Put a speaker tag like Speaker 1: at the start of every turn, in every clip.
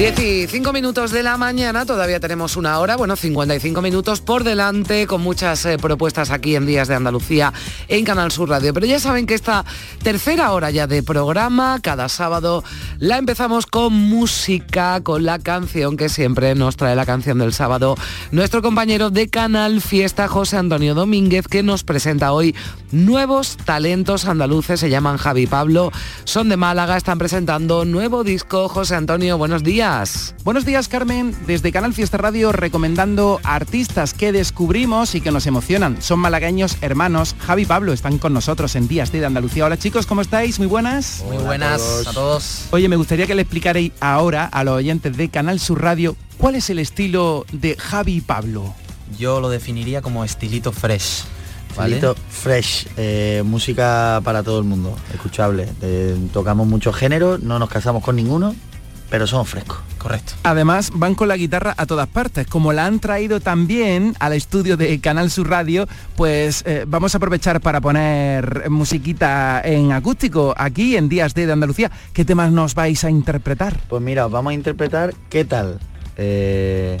Speaker 1: 15 minutos de la mañana, todavía tenemos una hora, bueno, 55 minutos por delante, con muchas eh, propuestas aquí en Días de Andalucía en Canal Sur Radio. Pero ya saben que esta tercera hora ya de programa, cada sábado, la empezamos con música, con la canción que siempre nos trae la canción del sábado, nuestro compañero de Canal Fiesta, José Antonio Domínguez, que nos presenta hoy nuevos talentos andaluces, se llaman Javi Pablo, son de Málaga, están presentando nuevo disco. José Antonio, buenos días.
Speaker 2: Buenos días, Carmen. Desde Canal Fiesta Radio recomendando artistas que descubrimos y que nos emocionan. Son malagueños hermanos. Javi y Pablo están con nosotros en Días de Andalucía. Hola chicos, ¿cómo estáis? Muy buenas.
Speaker 3: Muy buenas a todos.
Speaker 2: Oye, me gustaría que le explicarais ahora a los oyentes de Canal Sur Radio cuál es el estilo de Javi y Pablo.
Speaker 3: Yo lo definiría como estilito fresh.
Speaker 4: Estilito fresh, eh, música para todo el mundo, escuchable. Eh, tocamos muchos géneros, no nos casamos con ninguno, pero son frescos.
Speaker 3: Correcto.
Speaker 2: Además, van con la guitarra a todas partes. Como la han traído también al estudio de Canal Sur Radio, pues eh, vamos a aprovechar para poner musiquita en acústico aquí en Días de Andalucía. ¿Qué temas nos vais a interpretar?
Speaker 4: Pues mira, vamos a interpretar ¿Qué tal? Eh,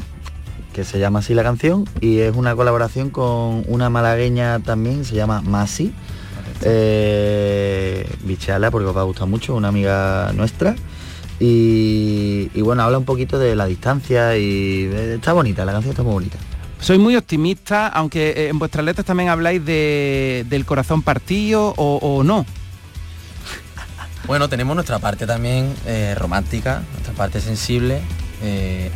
Speaker 4: que se llama así la canción y es una colaboración con una malagueña también, se llama Masi. Eh, bichala porque os va a gustar mucho, una amiga nuestra. Y, bueno, habla un poquito de la distancia y está bonita, la canción está muy bonita.
Speaker 2: Soy muy optimista, aunque eh, en vuestras letras también habláis de, del corazón partido o, no.
Speaker 3: Bueno, tenemos nuestra parte también eh, romántica, nuestra parte sensible. Eh,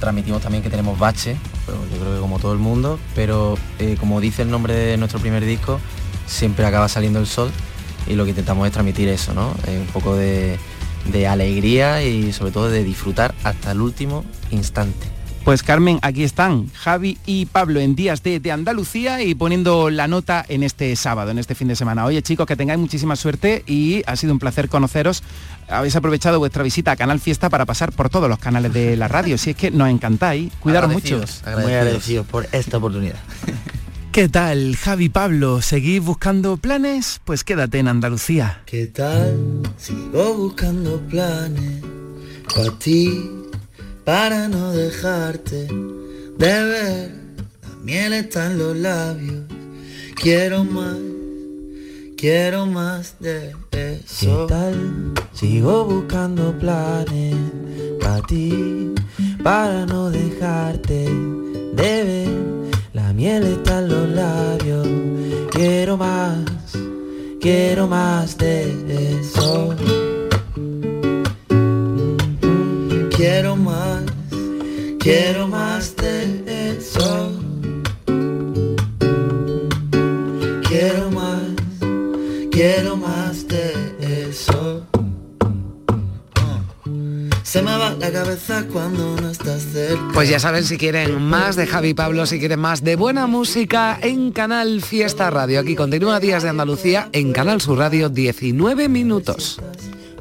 Speaker 3: transmitimos también que tenemos bache, pero yo creo que como todo el mundo, pero como dice el nombre de nuestro primer disco, siempre acaba saliendo el sol y lo que intentamos es transmitir eso, ¿no? un poco de, de alegría y sobre todo de disfrutar hasta el último instante.
Speaker 2: Pues Carmen, aquí están Javi y Pablo en Días de, de, Andalucía y poniendo la nota en este sábado, en este fin de semana. Oye chicos, que tengáis muchísima suerte y ha sido un placer conoceros. Habéis aprovechado vuestra visita a Canal Fiesta para pasar por todos los canales de la radio. Si es que nos encantáis, cuidaros mucho.
Speaker 4: Muy agradecidos por esta oportunidad.
Speaker 2: ¿Qué tal, Javi Pablo? ¿Seguís buscando planes? Pues quédate en Andalucía.
Speaker 5: ¿Qué tal? Sigo buscando planes para ti, para no dejarte de ver. La miel está en los labios. Quiero más, quiero más de eso.
Speaker 6: ¿Qué tal? Sigo buscando planes para ti, para no dejarte de ver miel está en los labios. Quiero más, quiero más de eso.
Speaker 5: Quiero más, quiero más de eso. Quiero más, quiero más de eso. Se me va la cabeza cuando no estás cerca.
Speaker 1: Pues ya saben si quieren más de Javi Pablo, si quieren más de buena música en Canal Fiesta Radio. Aquí continúa Días de Andalucía en Canal Sur Radio 19 minutos.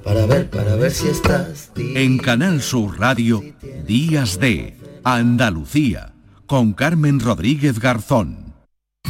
Speaker 5: Para ver, para ver si estás.
Speaker 7: En Canal Sur Radio, Días de Andalucía, con Carmen Rodríguez Garzón.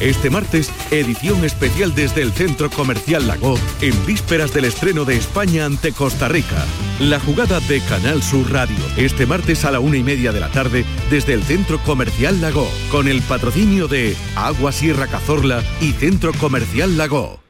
Speaker 8: Este martes, edición especial desde el Centro Comercial Lago, en vísperas del estreno de España ante Costa Rica. La jugada de Canal Sur Radio, este martes a la una y media de la tarde, desde el Centro Comercial Lago, con el patrocinio de Agua Sierra Cazorla y Centro Comercial Lago.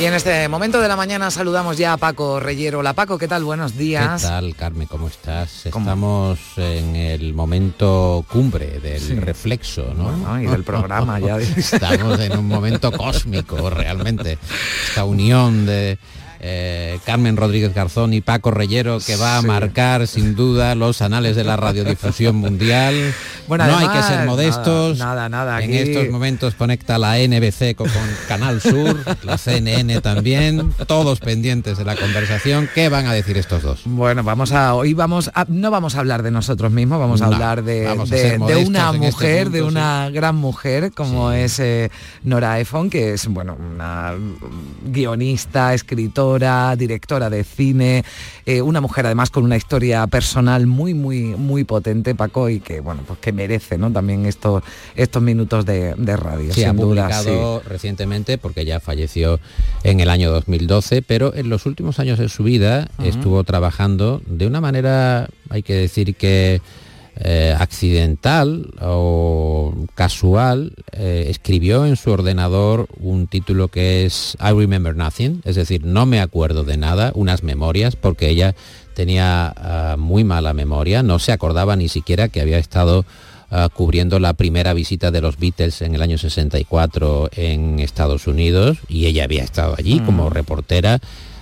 Speaker 1: Y en este momento de la mañana saludamos ya a Paco Reyero. Hola Paco, ¿qué tal? Buenos días.
Speaker 9: ¿Qué tal, Carmen? ¿Cómo estás? Estamos en el momento cumbre del
Speaker 1: Sí.
Speaker 9: reflexo, ¿no?
Speaker 1: y del programa ya.
Speaker 9: Estamos en un momento cósmico, realmente. Esta unión de eh, Carmen Rodríguez Garzón y Paco Reyero que va a
Speaker 1: Sí.
Speaker 9: marcar sin duda los anales de la radiodifusión mundial.
Speaker 1: Bueno,
Speaker 9: no hay que ser modestos.
Speaker 1: Nada, nada, nada.
Speaker 9: En
Speaker 1: aquí-
Speaker 9: estos momentos conecta la NBC con, con Canal Sur, la CNN también, todos pendientes de la conversación. ¿Qué van a decir estos dos?
Speaker 1: Bueno, vamos a hoy vamos a, no vamos a hablar de nosotros mismos, vamos a
Speaker 9: No,
Speaker 1: hablar de, de- una
Speaker 9: este
Speaker 1: mujer,
Speaker 9: punto,
Speaker 1: de
Speaker 9: sí.
Speaker 1: una gran mujer como es eh, Nora Ephron, que es bueno una guionista, escritora, directora de cine, eh, una mujer además con una historia personal muy muy muy potente, Paco, y que bueno pues que merece, ¿no? También estos estos minutos de, de radio,
Speaker 9: Sí,
Speaker 1: sin
Speaker 9: ha
Speaker 1: duda,
Speaker 9: recientemente porque ya falleció en el año 2012, pero en los últimos años de su vida estuvo trabajando de una manera, hay que decir que eh, accidental o casual, eh, escribió en su ordenador un título que es I Remember Nothing, es decir, no me acuerdo de nada, unas memorias, porque ella tenía ah, muy mala memoria, no se acordaba ni siquiera que había estado ah, cubriendo la primera visita de los Beatles en el año 64 en Estados Unidos y ella había estado allí
Speaker 10: Mm.
Speaker 9: como reportera.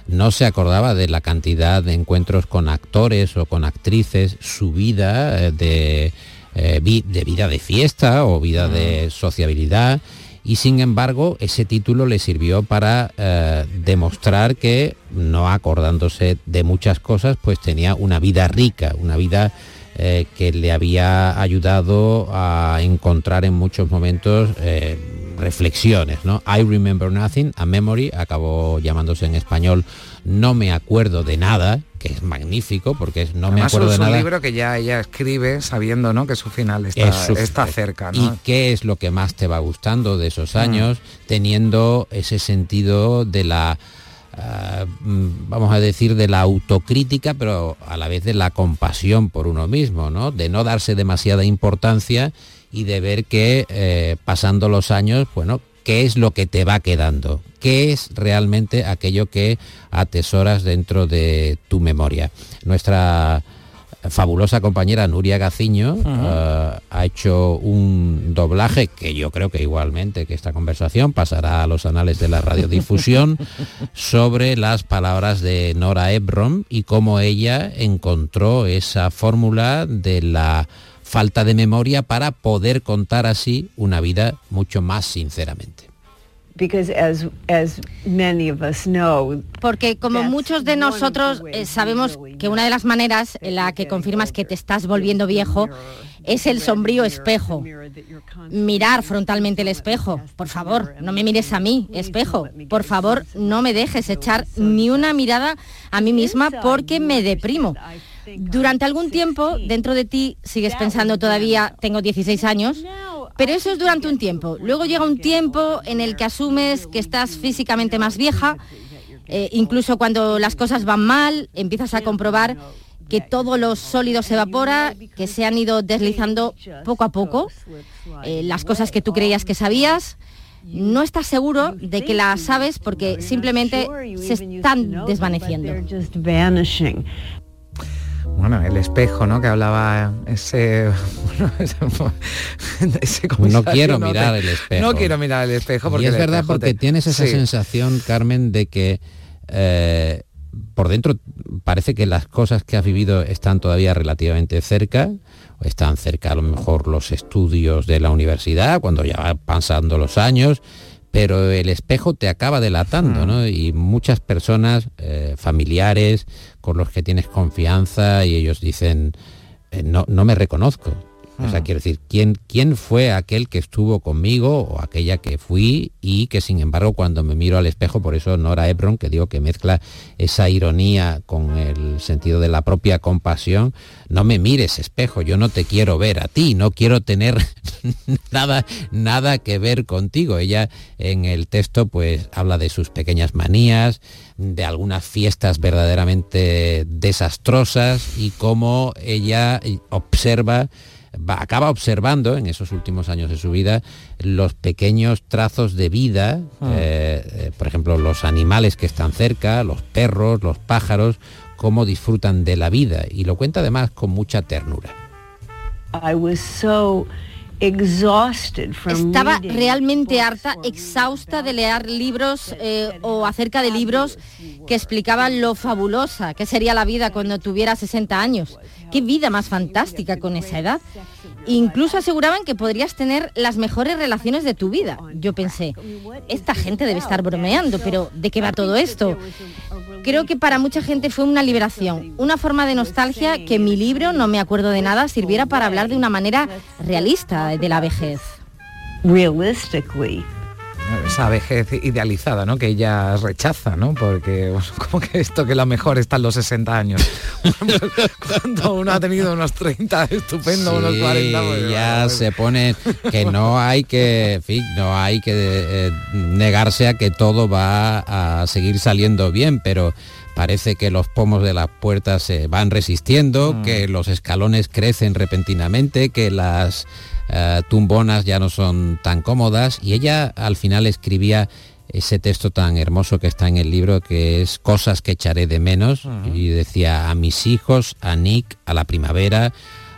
Speaker 9: No se acordaba de la cantidad de encuentros con actores o con actrices, su vida eh, de, eh, de vida de fiesta o vida de sociabilidad. Y sin embargo, ese título le sirvió para eh, demostrar que, no acordándose de muchas cosas, pues tenía una vida rica, una vida eh, que le había ayudado a encontrar en muchos momentos eh, reflexiones, ¿no? I remember nothing, a memory, acabó llamándose en español No me acuerdo de nada, que es magnífico porque es No me acuerdo
Speaker 1: es
Speaker 9: de
Speaker 1: un
Speaker 9: nada.
Speaker 1: libro que ya ella escribe sabiendo ¿no? que su final está,
Speaker 9: Es su-
Speaker 1: está cerca. ¿no?
Speaker 9: ¿Y qué es lo que más te va gustando de esos
Speaker 1: Mm.
Speaker 9: años, teniendo ese sentido de la, ah, mm, vamos a decir, de la autocrítica, pero a la vez de la compasión por uno mismo, ¿no? De no darse demasiada importancia y de ver que eh, pasando los años, bueno, qué es lo que te va quedando, qué es realmente aquello que atesoras dentro de tu memoria. Nuestra fabulosa compañera Nuria Gaciño eh, ha hecho un doblaje que yo creo que igualmente que esta conversación pasará a los anales de la radiodifusión sobre las palabras de Nora Ephron y cómo ella encontró esa fórmula de la falta de memoria para poder contar así una vida mucho más sinceramente.
Speaker 11: Porque como muchos de nosotros eh, sabemos que una de las maneras en la que confirmas que te estás volviendo viejo es el sombrío espejo. Mirar frontalmente el espejo. Por favor, no me mires a mí, espejo. Por favor, no me dejes echar ni una mirada a mí misma porque me deprimo. Durante algún tiempo, dentro de ti sigues pensando todavía, tengo 16 años, pero eso es durante un tiempo. Luego llega un tiempo en el que asumes que estás físicamente más vieja Eh, incluso cuando las cosas van mal, empiezas a comprobar que todos los sólidos se evapora, que se han ido deslizando poco a poco, eh, las cosas que tú creías que sabías, no estás seguro de que las sabes porque simplemente se están desvaneciendo.
Speaker 1: Bueno, el espejo, ¿no? Que hablaba ese...
Speaker 9: ese no quiero mirar el espejo.
Speaker 1: No quiero mirar el espejo porque...
Speaker 9: Y es verdad porque tienes esa sensación, Carmen, de que eh, por dentro parece que las cosas que has vivido están todavía relativamente cerca, están cerca a lo mejor los estudios de la universidad, cuando ya van pasando los años, pero el espejo te acaba delatando. ¿no? Y muchas personas, eh, familiares, con los que tienes confianza y ellos dicen, eh, no, no me reconozco. O sea,
Speaker 1: Hmm.
Speaker 9: quiero decir, ¿quién, ¿quién fue aquel que estuvo conmigo o aquella que fui y que sin embargo cuando me miro al espejo, por eso Nora Ebron, que digo que mezcla esa ironía con el sentido de la propia compasión, no me mires espejo, yo no te quiero ver a ti, no quiero tener nada, nada que ver contigo. Ella en el texto pues habla de sus pequeñas manías, de algunas fiestas verdaderamente desastrosas y cómo ella observa va- acaba observando en esos últimos años de su vida los pequeños trazos de vida,
Speaker 1: Ah.
Speaker 9: eh, eh, por ejemplo, los animales que están cerca, los perros, los pájaros, cómo disfrutan de la vida. Y lo cuenta además con mucha ternura.
Speaker 12: I was so exhausted from
Speaker 11: Estaba realmente harta, exhausta de leer libros eh, o acerca de libros que explicaban lo fabulosa que sería la vida cuando tuviera 60 años. Qué vida más fantástica con esa edad. Incluso aseguraban que podrías tener las mejores relaciones de tu vida. Yo pensé, esta gente debe estar bromeando, pero ¿de qué va todo esto? Creo que para mucha gente fue una liberación, una forma de nostalgia que mi libro, no me acuerdo de nada, sirviera para hablar de una manera realista de la vejez.
Speaker 12: realistically.
Speaker 1: Esa vejez idealizada, ¿no? Que ella rechaza, ¿no? Porque, bueno, como que esto que lo mejor está en los 60 años. Cuando uno ha tenido unos 30, estupendo, unos
Speaker 9: Sí,
Speaker 1: 40. pues,
Speaker 9: ya
Speaker 1: bueno,
Speaker 9: se pone que no hay que, en fin, no hay que eh, negarse a que todo va a seguir saliendo bien, pero parece que los pomos de las puertas se van resistiendo,
Speaker 1: Mm.
Speaker 9: que los escalones crecen repentinamente, que las eh, tumbonas ya no son tan cómodas. Y ella al final escribía ese texto tan hermoso que está en el libro que es cosas que echaré de menos y decía a mis hijos, a Nick, a la primavera,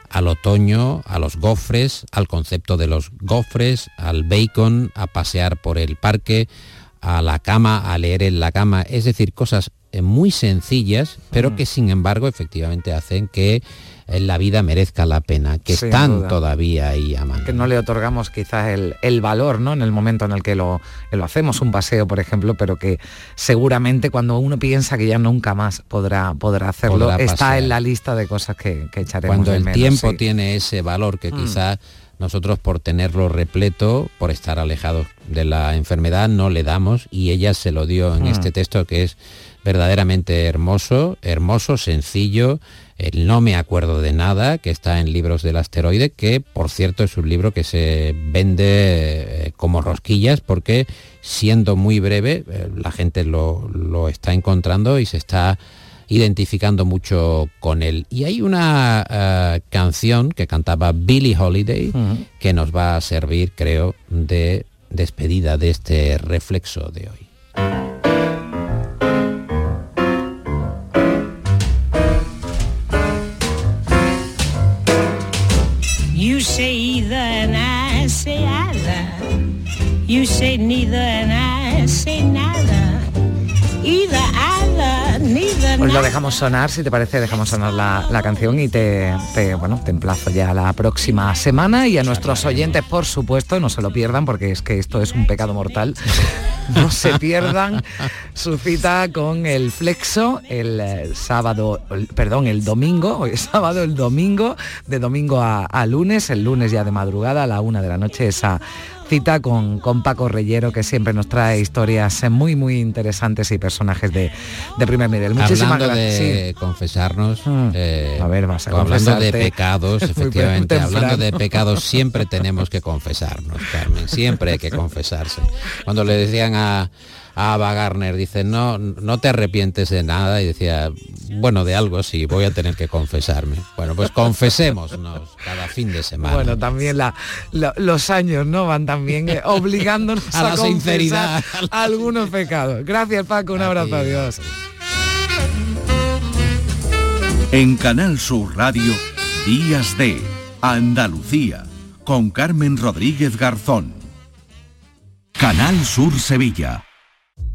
Speaker 9: al otoño, a los gofres, al concepto de los gofres, al bacon, a pasear por el parque, a la cama, a leer en la cama, es decir, cosas muy sencillas, pero que sin embargo efectivamente hacen que eh, la vida merezca la pena, que
Speaker 1: Sin
Speaker 9: están
Speaker 1: duda.
Speaker 9: todavía ahí a mano.
Speaker 1: que no le otorgamos quizás el, el valor, ¿no? En el momento en el que lo, lo hacemos, un paseo, por ejemplo, pero que seguramente cuando uno piensa que ya nunca más podrá, podrá hacerlo,
Speaker 9: Podrá
Speaker 1: está en la lista de cosas que, que echaremos
Speaker 9: Cuando el
Speaker 1: menos,
Speaker 9: tiempo
Speaker 1: sí.
Speaker 9: tiene ese valor que
Speaker 1: Mm.
Speaker 9: quizá nosotros por tenerlo repleto, por estar alejados de la enfermedad, no le damos y ella se lo dio en
Speaker 1: Mm.
Speaker 9: este texto que es verdaderamente hermoso, hermoso, sencillo, el No me acuerdo de nada, que está en Libros del Asteroide, que por cierto es un libro que se vende eh, como rosquillas porque siendo muy breve, eh, la gente lo, lo está encontrando y se está identificando mucho con él. Y hay una eh, canción que cantaba Billie Holiday que nos va a servir, creo, de despedida de este reflexo de hoy.
Speaker 10: You say either and I say either. You say neither and I say neither. Either, neither,
Speaker 1: Pues lo dejamos sonar, si te parece, dejamos sonar la, la canción y te, bueno, te emplazo ya la próxima semana y a nuestros oyentes, por supuesto, no se lo pierdan porque es que esto es un pecado mortal. No se pierdan su cita con el Flexo el eh, sábado, perdón, el domingo, hoy sábado, el domingo, de domingo a lunes, el lunes ya de madrugada a la una de la noche, esa cita con, con Paco Reyero que siempre nos trae historias muy muy interesantes y personajes de, de primer nivel. Muchísimas
Speaker 9: hablando
Speaker 1: gracias.
Speaker 9: de
Speaker 1: Sí.
Speaker 9: confesarnos, eh,
Speaker 1: A ver, vas a
Speaker 9: hablando de pecados, efectivamente, hablando de pecados, siempre tenemos que confesarnos, Carmen, siempre hay que confesarse. Cuando le decían a, a Ava Garner, dice, no, no te arrepientes de nada, y decía, bueno, de algo sí, voy a tener que confesarme. Bueno, pues confesémonos cada fin de semana.
Speaker 1: Bueno, también la, la- los años no van también eh, obligándonos
Speaker 9: A
Speaker 1: a,
Speaker 9: la
Speaker 1: confesar
Speaker 9: sinceridad.
Speaker 1: algunos pecados. Gracias Paco, un abrazo, adiós.
Speaker 7: En Canal Sur Radio, Días de Andalucía, con Carmen Rodríguez Garzón. Canal Sur Sevilla.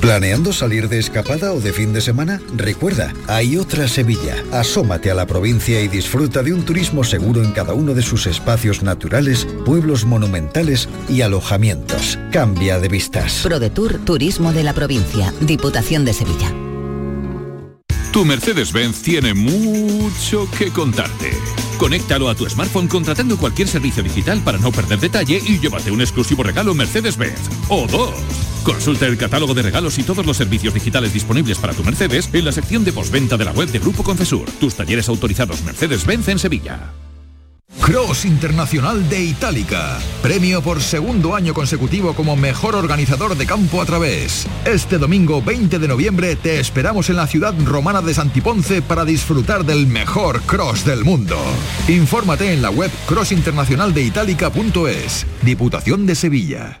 Speaker 13: ¿Planeando salir de escapada o de fin de semana? Recuerda, hay otra Sevilla. Asómate a la provincia y disfruta de un turismo seguro en cada uno de sus espacios naturales, pueblos monumentales y alojamientos. Cambia de vistas.
Speaker 14: ProDetour Turismo de la Provincia, Diputación de Sevilla.
Speaker 8: Tu Mercedes-Benz tiene mucho que contarte. Conéctalo a tu smartphone contratando cualquier servicio digital para no perder detalle y llévate un exclusivo regalo Mercedes-Benz. O dos. Consulta el catálogo de regalos y todos los servicios digitales disponibles para tu Mercedes en la sección de postventa de la web de Grupo Concesur. Tus talleres autorizados Mercedes-Benz en Sevilla.
Speaker 15: Cross Internacional de Itálica. Premio por segundo año consecutivo como mejor organizador de campo a través. Este domingo 20 de noviembre te esperamos en la ciudad romana de Santiponce para disfrutar del mejor cross del mundo. Infórmate en la web crossinternacionaldeitalica.es. Diputación de Sevilla.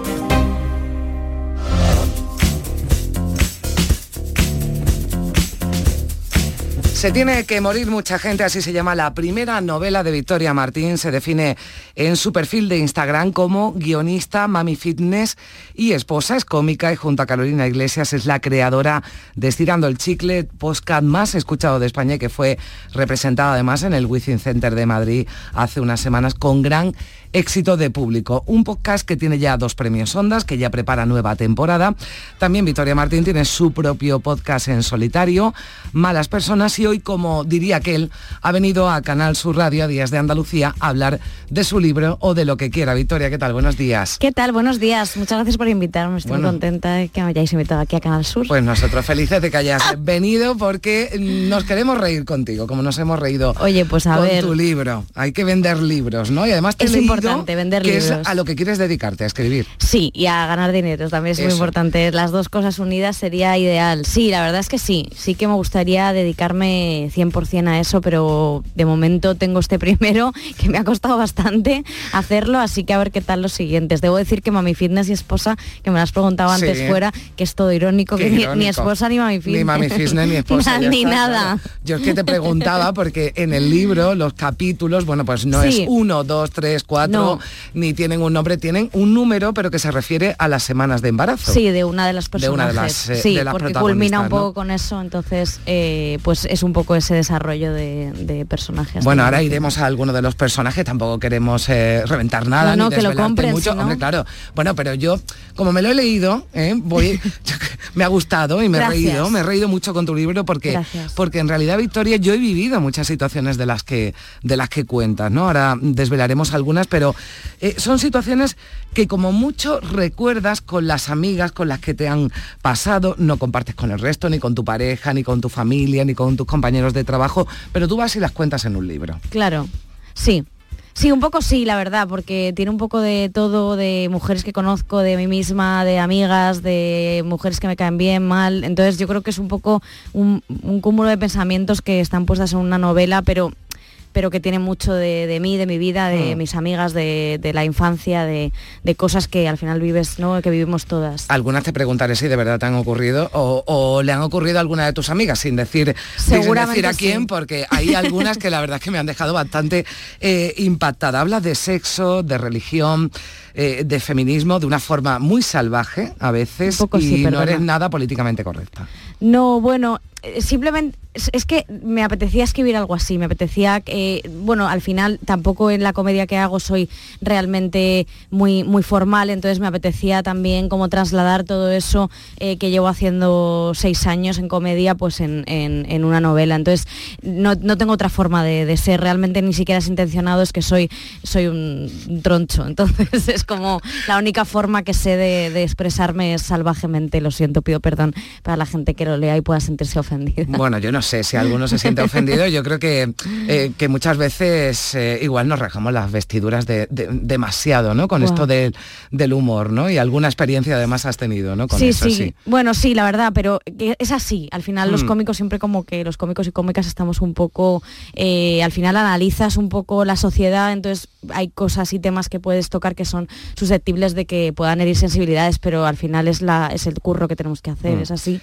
Speaker 1: Se tiene que morir mucha gente, así se llama la primera novela de Victoria Martín. Se define en su perfil de Instagram como guionista, mami fitness y esposa. Es cómica y junto a Carolina Iglesias es la creadora de Estirando el Chicle, podcast más escuchado de España y que fue representada además en el Within Center de Madrid hace unas semanas con gran éxito de público. Un podcast que tiene ya dos premios Ondas, que ya prepara nueva temporada. También Victoria Martín tiene su propio podcast en solitario, Malas Personas, y hoy, como diría aquel, ha venido a Canal Sur Radio, a Días de Andalucía, a hablar de su libro o de lo que quiera. Victoria, ¿qué tal? Buenos días.
Speaker 16: ¿Qué tal? Buenos días. Muchas gracias por invitarme. Estoy
Speaker 1: Bueno.
Speaker 16: muy contenta de que me hayáis invitado aquí a Canal Sur.
Speaker 1: Pues nosotros felices de que hayas venido porque nos queremos reír contigo, como nos hemos reído
Speaker 16: Oye, pues a
Speaker 1: con
Speaker 16: ver.
Speaker 1: tu libro. Hay que vender libros, ¿no? Y además te he
Speaker 16: Es
Speaker 1: leído
Speaker 16: importante vender
Speaker 1: que
Speaker 16: libros.
Speaker 1: es a lo que quieres dedicarte, a escribir.
Speaker 16: Sí, y a ganar dinero también es muy
Speaker 1: Eso.
Speaker 16: importante. Las dos cosas unidas sería ideal. Sí, la verdad es que sí. Sí que me gustaría dedicarme 100% a eso, pero de momento tengo este primero que me ha costado bastante hacerlo, así que a ver qué tal los siguientes. Debo decir que Mami Fitness y esposa, que me lo has preguntado antes
Speaker 1: Sí.
Speaker 16: fuera, que es todo irónico,
Speaker 1: Qué
Speaker 16: que ni- ni, esposa ni Mami Fitness.
Speaker 1: Ni Mami Fitness ni esposa.
Speaker 16: ni
Speaker 1: está,
Speaker 16: nada.
Speaker 1: claro. Yo es que te preguntaba porque en el libro los capítulos, bueno, pues no
Speaker 16: Sí.
Speaker 1: es uno, dos, tres, cuatro,
Speaker 16: No.
Speaker 1: ni tienen un nombre, tienen un número, pero que se refiere a las semanas de embarazo.
Speaker 16: Sí, de una de las
Speaker 1: De
Speaker 16: personas.
Speaker 1: una de las, eh,
Speaker 16: sí,
Speaker 1: de las
Speaker 16: porque culmina un poco
Speaker 1: ¿no?
Speaker 16: con eso, entonces eh, pues es un poco ese desarrollo de, de personajes.
Speaker 1: Bueno, ahora iremos a alguno de los personajes, tampoco queremos eh, reventar nada,
Speaker 16: No, no,
Speaker 1: ni
Speaker 16: que lo compren,
Speaker 1: mucho.
Speaker 16: no-
Speaker 1: Hombre, claro. Bueno, pero yo, como me lo he leído, ¿eh? voy, me ha gustado y me
Speaker 16: Gracias.
Speaker 1: he reído, me he reído mucho con tu libro porque,
Speaker 16: Gracias.
Speaker 1: porque en realidad, Victoria, yo he vivido muchas situaciones de las que, de las que cuentas, ¿no? Ahora desvelaremos algunas, pero eh, son situaciones que como mucho recuerdas con las amigas con las que te han pasado, no compartes con el resto, ni con tu pareja, ni con tu familia, ni con tus compañeros de trabajo, pero tú vas y las cuentas en un libro.
Speaker 16: Claro, sí. Sí, un poco sí, la verdad, porque tiene un poco de todo, de mujeres que conozco, de mí misma, de amigas, de mujeres que me caen bien, mal. Entonces yo creo que es un poco un, un cúmulo de pensamientos que están puestas en una novela, pero pero que tiene mucho de, de mí, de mi vida, de
Speaker 1: Mm.
Speaker 16: mis amigas, de, de la infancia, de, de cosas que al final vives, ¿no? Que vivimos todas.
Speaker 1: Algunas te preguntaré si de verdad te han ocurrido o, o le han ocurrido a alguna de tus amigas, sin decir, sin decir a quién,
Speaker 16: sí.
Speaker 1: porque hay algunas que la verdad es que me han dejado bastante eh, impactada. Hablas de sexo, de religión, eh, de feminismo, de una forma muy salvaje a veces
Speaker 16: Un poco
Speaker 1: y
Speaker 16: sí,
Speaker 1: no eres nada políticamente correcta.
Speaker 16: No, bueno, simplemente es, que me apetecía escribir algo así, me apetecía que, bueno, al final tampoco en la comedia que hago soy realmente muy, muy formal, entonces me apetecía también como trasladar todo eso eh, que llevo haciendo seis años en comedia, pues en, en- una novela. Entonces no, no tengo otra forma de, de ser, realmente ni siquiera es intencionado, es que soy, soy un, troncho. Entonces es como la única forma que sé de, de expresarme es salvajemente, lo siento, pido perdón para la gente que lo lea y pueda sentirse ofendida.
Speaker 1: Bueno, yo no sé si alguno se siente ofendido. Yo creo que, eh, que muchas veces eh, igual nos rajamos las vestiduras de, de- demasiado, ¿no? Con esto del- del humor, ¿no? Y alguna experiencia además has tenido, ¿no? Con
Speaker 16: sí,
Speaker 1: eso,
Speaker 16: sí,
Speaker 1: sí.
Speaker 16: Bueno, sí, la verdad, pero es así. Al final los
Speaker 1: Mm.
Speaker 16: cómicos siempre como que los cómicos y cómicas estamos un poco, eh, al final analizas un poco la sociedad, entonces hay cosas y temas que puedes tocar que son susceptibles de que puedan herir sensibilidades, pero al final es la es el curro que tenemos que hacer,
Speaker 1: Mm.
Speaker 16: es así.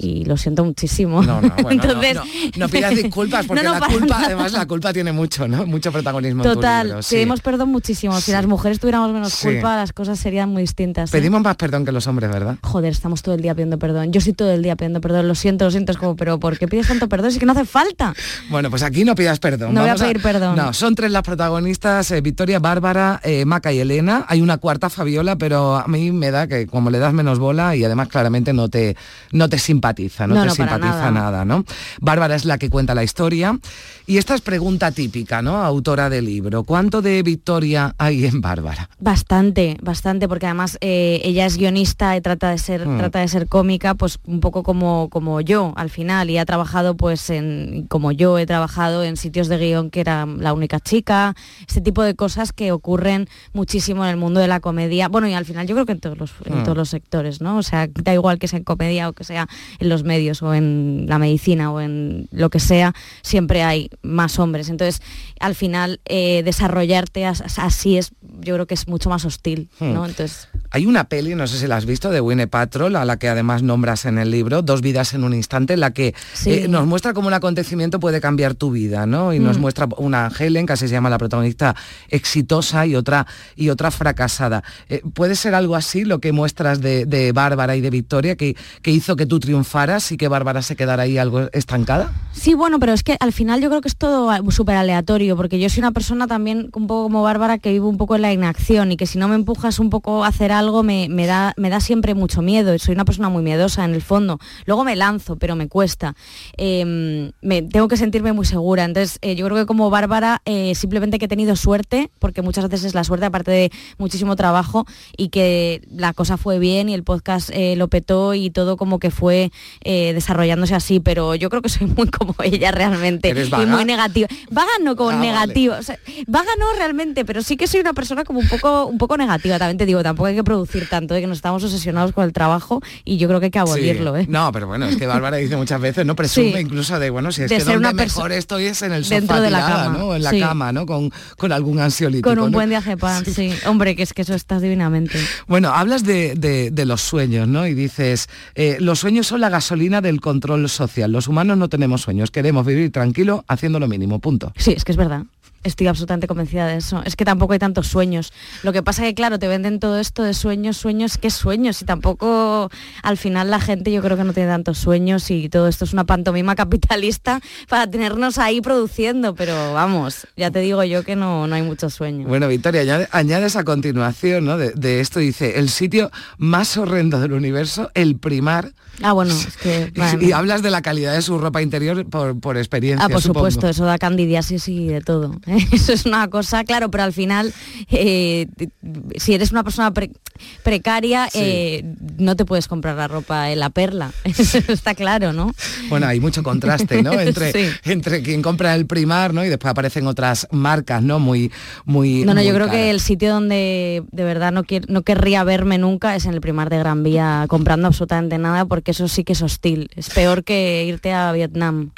Speaker 16: Y lo siento muchísimo.
Speaker 1: No, no, bueno, no,
Speaker 16: Entonces,
Speaker 1: no, no pidas disculpas porque la culpa,
Speaker 16: nada.
Speaker 1: además la culpa tiene mucho, ¿no? Mucho protagonismo en tu
Speaker 16: Total,
Speaker 1: libro, sí.
Speaker 16: pedimos perdón muchísimo. Si las mujeres tuviéramos menos
Speaker 1: Sí.
Speaker 16: culpa, las cosas serían muy distintas. ¿eh?
Speaker 1: Pedimos más perdón que los hombres, ¿verdad?
Speaker 16: Joder, estamos todo el día pidiendo perdón. Yo sí todo el día pidiendo perdón. Lo siento, lo siento. Es como, pero ¿por qué pides tanto perdón? Si que no hace falta.
Speaker 1: Bueno, pues aquí no pidas perdón.
Speaker 16: No voy a
Speaker 1: Vamos
Speaker 16: pedir perdón.
Speaker 1: No, son tres las protagonistas, eh, Victoria, Bárbara, eh, Maca y Elena. Hay una cuarta, Fabiola, pero a mí me da que como le das menos bola y además claramente no te, no te simpatiza, no,
Speaker 16: No,
Speaker 1: te
Speaker 16: no,
Speaker 1: simpatiza
Speaker 16: nada.
Speaker 1: nada. ¿no? Bárbara es la que cuenta la historia. Y esta es pregunta típica, ¿no? Autora del libro. ¿Cuánto de Victoria hay en Bárbara?
Speaker 16: Bastante, bastante, porque además eh, ella es guionista y trata de ser,
Speaker 1: Mm.
Speaker 16: trata de ser cómica, pues un poco como, como yo al final, y ha trabajado pues en, como yo he trabajado en sitios de guion que era la única chica, este tipo de cosas que ocurren muchísimo en el mundo de la comedia. Bueno, y al final yo creo que en todos los, en
Speaker 1: Mm.
Speaker 16: todos los sectores, ¿no? O sea, da igual que sea en comedia o que sea en los medios o en la medicina o en lo que sea, siempre hay más hombres. Entonces, al final, eh, desarrollarte as- así es, yo creo que es mucho más hostil, ¿no?
Speaker 1: Hmm.
Speaker 16: Entonces,
Speaker 1: Hay una peli, no sé si la has visto, de Winnie Patrol, a la que además nombras en el libro, Dos vidas en un instante, en la que
Speaker 16: Sí.
Speaker 1: eh, nos muestra cómo un acontecimiento puede cambiar tu vida, ¿no? Y nos
Speaker 16: Mm.
Speaker 1: muestra una Helen, que así se llama la protagonista, exitosa y otra, y otra fracasada. Eh, ¿Puede ser algo así lo que muestras de, de Bárbara y de Victoria, que, que hizo que tú triunfaras y que Bárbara se quedara ahí algo estancada?
Speaker 16: Sí, bueno, pero es que al final yo creo que es todo súper aleatorio, porque yo soy una persona también un poco como Bárbara que vive un poco en la inacción y que si no me empujas un poco a hacer algo me, me da, me da siempre mucho miedo. Soy una persona muy miedosa en el fondo. Luego me lanzo, pero me cuesta. Eh, me, tengo que sentirme muy segura. Entonces eh, yo creo que como Bárbara eh, simplemente que he tenido suerte, porque muchas veces es la suerte aparte de muchísimo trabajo y que la cosa fue bien y el podcast eh, lo petó y todo como que fue eh, desarrollándose así, pero yo creo que soy muy como ella realmente
Speaker 1: ¿Eres
Speaker 16: y muy negativa. Vaga no como
Speaker 1: Ah, vale.
Speaker 16: negativa, o sea, vaga no realmente, pero sí que soy una persona como un poco un poco negativa, también te digo, tampoco hay que producir tanto de que nos estamos obsesionados con el trabajo y yo creo que hay que abolirlo,
Speaker 1: Sí.
Speaker 16: ¿eh?
Speaker 1: No, pero bueno, es que Bárbara dice muchas veces, no presume
Speaker 16: Sí.
Speaker 1: incluso de, bueno, si es
Speaker 16: De
Speaker 1: que
Speaker 16: ser
Speaker 1: donde
Speaker 16: una
Speaker 1: mejor estoy es en el sofá
Speaker 16: dentro de la
Speaker 1: tirada,
Speaker 16: cama,
Speaker 1: ¿no? En la
Speaker 16: sí.
Speaker 1: cama, ¿no? Con, con algún ansiolítico.
Speaker 16: Con un
Speaker 1: ¿no?
Speaker 16: buen diazepam, sí. Hombre, que es que eso estás divinamente.
Speaker 1: Bueno, hablas de, de- de los sueños, ¿no? Y dices, eh, los sueños son la gasolina del control social. Los humanos no tenemos sueños, queremos vivir tranquilo haciendo lo mínimo, punto.
Speaker 16: Sí, es que es verdad. Estoy absolutamente convencida de eso. Es que tampoco hay tantos sueños. Lo que pasa que, claro, te venden todo esto de sueños, sueños, ¿qué sueños? Y tampoco, al final, la gente yo creo que no tiene tantos sueños y todo esto es una pantomima capitalista para tenernos ahí produciendo. Pero vamos, ya te digo yo que no, no hay muchos sueños.
Speaker 1: Bueno, Victoria, añade- añades a continuación ¿no? de, de esto, dice, el sitio más horrendo del universo, el primar.
Speaker 16: Ah, bueno, es que...
Speaker 1: Y, hablas de la calidad de su ropa interior por, por experiencia.
Speaker 16: Ah, por
Speaker 1: supongo.
Speaker 16: supuesto, eso da candidiasis y de todo. Eso es una cosa, claro, pero al final, eh, si eres una persona pre- precaria,
Speaker 1: Sí.
Speaker 16: eh, no te puedes comprar la ropa en la perla. Eso está claro, ¿no?
Speaker 1: Bueno, hay mucho contraste, ¿no? Entre,
Speaker 16: Sí.
Speaker 1: entre quien compra el primar, ¿no? Y después aparecen otras marcas, ¿no? Muy, muy.
Speaker 16: No, no, yo creo que el sitio donde de verdad no, quier- no querría verme nunca es en el primar de Gran Vía comprando absolutamente nada porque eso sí que es hostil. Es peor que irte a Vietnam.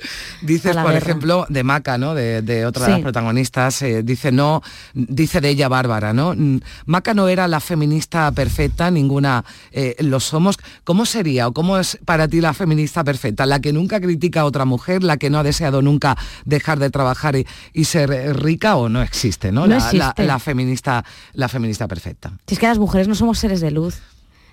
Speaker 1: Dices,
Speaker 16: a
Speaker 1: por
Speaker 16: guerra.
Speaker 1: ejemplo, de Maca, ¿no? De, de otra de
Speaker 16: Sí.
Speaker 1: las protagonistas, eh, dice no, dice de ella Bárbara, ¿no? Mm, Maca no era la feminista perfecta, ninguna eh, lo somos. ¿Cómo sería o cómo es para ti la feminista perfecta? La que nunca critica a otra mujer, la que no ha deseado nunca dejar de trabajar y, y ser eh, rica o no existe, ¿no?
Speaker 16: No
Speaker 1: la, la-
Speaker 16: existe.
Speaker 1: la feminista, la feminista perfecta.
Speaker 16: Si es que las mujeres no somos seres de luz.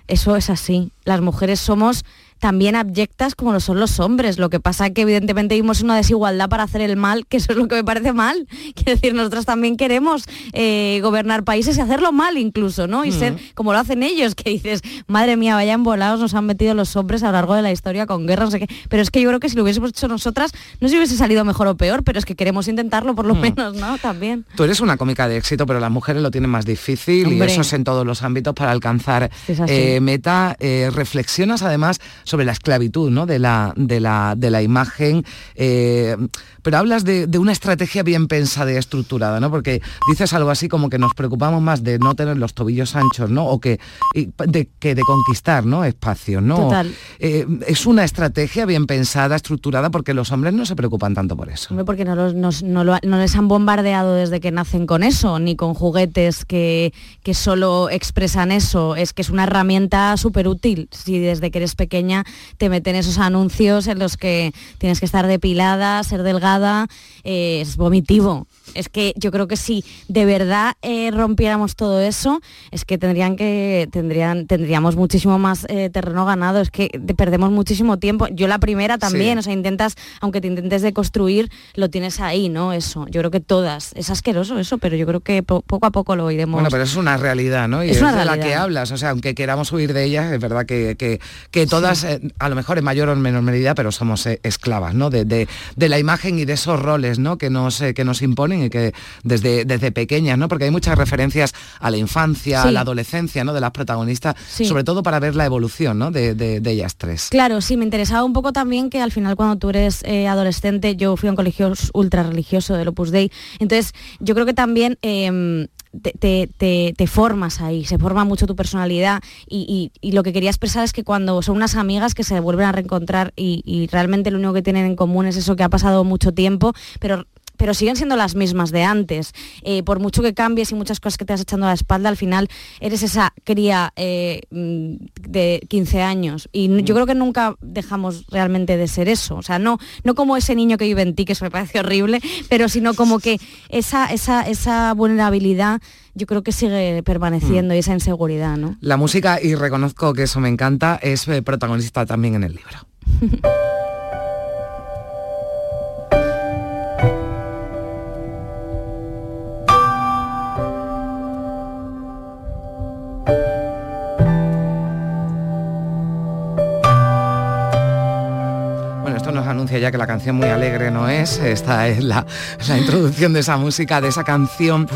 Speaker 16: Eso es así. Las mujeres somos también abyectas como lo son los hombres. Lo que pasa es que evidentemente vimos una desigualdad para hacer el mal, que eso es lo que me parece mal. Quiero decir, nosotros también queremos eh, gobernar países y hacerlo mal incluso, ¿no? Y ser como lo hacen ellos, que dices, madre mía, vayan volados, nos han metido los hombres a lo largo de la historia con guerras, no sé qué. Pero es que yo creo que si lo hubiésemos hecho nosotras, no sé si hubiese salido mejor o peor, pero es que queremos intentarlo por lo menos, ¿no? También.
Speaker 1: Tú eres una cómica de éxito, pero las mujeres lo tienen más difícil y eso es en todos los ámbitos para alcanzar eh, meta. Eh, reflexionas además sobre la esclavitud ¿no? de, la, de, la, de la imagen, eh, pero hablas de, de una estrategia bien pensada y estructurada, ¿no? porque dices algo así como que nos preocupamos más de no tener los tobillos anchos, ¿no? o que de, que de conquistar ¿no? espacios. ¿no?
Speaker 16: Total.
Speaker 1: Eh, es una estrategia bien pensada, estructurada, porque los hombres no se preocupan tanto por eso.
Speaker 16: Porque no, los- nos- no lo- no les han bombardeado desde que nacen con eso, ni con juguetes que, que solo expresan eso. Es que es una herramienta súper útil. Si desde que eres pequeña te meten esos anuncios en los que tienes que estar depilada, ser delgada, eh, es vomitivo. Es que yo creo que si de verdad eh, rompiéramos todo eso, es que tendrían que tendrían tendríamos muchísimo más eh, terreno ganado. Es que de- perdemos muchísimo tiempo. Yo la primera también,
Speaker 1: Sí.
Speaker 16: o sea, intentas, aunque te intentes deconstruir, lo tienes ahí, ¿no? Eso. Yo creo que todas. Es asqueroso eso, pero yo creo que po- poco a poco lo iremos.
Speaker 1: Bueno, pero es una realidad, ¿no? Y
Speaker 16: Es
Speaker 1: es,
Speaker 16: una
Speaker 1: de la que hablas. O sea, aunque queramos huir de ellas, es verdad que, que- que todas, a lo mejor en mayor o en menor medida, pero somos eh, esclavas, ¿no? De, de- de la imagen y de esos roles, ¿no? Que nos, eh, que nos imponen y que desde, desde pequeñas, ¿no? Porque hay muchas referencias a la infancia,
Speaker 16: Sí.
Speaker 1: a la adolescencia, ¿no? De las protagonistas,
Speaker 16: Sí.
Speaker 1: sobre todo para ver la evolución, ¿no? De, de- ellas tres.
Speaker 16: Claro, sí, me interesaba un poco también que al final cuando tú eres eh, adolescente, yo fui a un colegio ultra religioso del Opus Dei, entonces yo creo que también em, te, te- formas ahí, se forma mucho tu personalidad y, y- y lo que quería expresar es que cuando son unas amigas que se vuelven a reencontrar y, y realmente lo único que tienen en común es eso que ha pasado mucho tiempo, pero pero siguen siendo las mismas de antes. Eh, por mucho que cambies y muchas cosas que te vas echando a la espalda, al final eres esa cría eh, mm, de 15 años. Y yo creo que nunca dejamos realmente de ser eso. O sea, no, no como ese niño que vive en ti, que eso me parece horrible, pero sino como que esa, esa, esa vulnerabilidad yo creo que sigue permaneciendo y esa inseguridad, ¿no?
Speaker 1: La música, y reconozco que eso me encanta, es eh, protagonista también en el libro. anuncia ya que la canción muy alegre no es. Esta es la, la introducción de esa música, de esa canción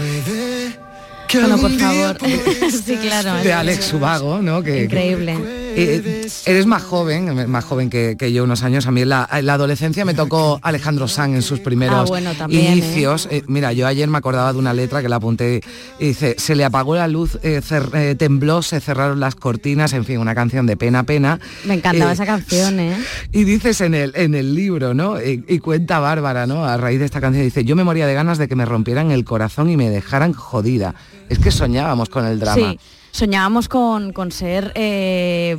Speaker 16: Bueno, por favor. sí, claro.
Speaker 1: de Alex Ubago, ¿no? Que,
Speaker 16: Increíble.
Speaker 1: Eh, eres más joven, más joven que, que yo unos años. A mí en la, en la adolescencia me tocó Alejandro Sanz en sus primeros
Speaker 16: Ah, bueno, también,
Speaker 1: inicios. Eh, mira, yo ayer me acordaba de una letra que la apunté y dice, se le apagó la luz, eh, cer- eh, tembló, se cerraron las cortinas, en fin, una canción de pena, pena.
Speaker 16: Me encantaba
Speaker 1: Eh,
Speaker 16: esa canción, ¿eh?
Speaker 1: Y dices en el, en el libro, ¿no? Y, y cuenta Bárbara, ¿no? A raíz de esta canción, dice, yo me moría de ganas de que me rompieran el corazón y me dejaran jodida. Es que soñábamos con el drama.
Speaker 16: Sí, soñábamos con, con ser eh,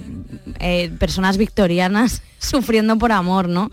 Speaker 16: eh, personas victorianas sufriendo por amor, ¿no?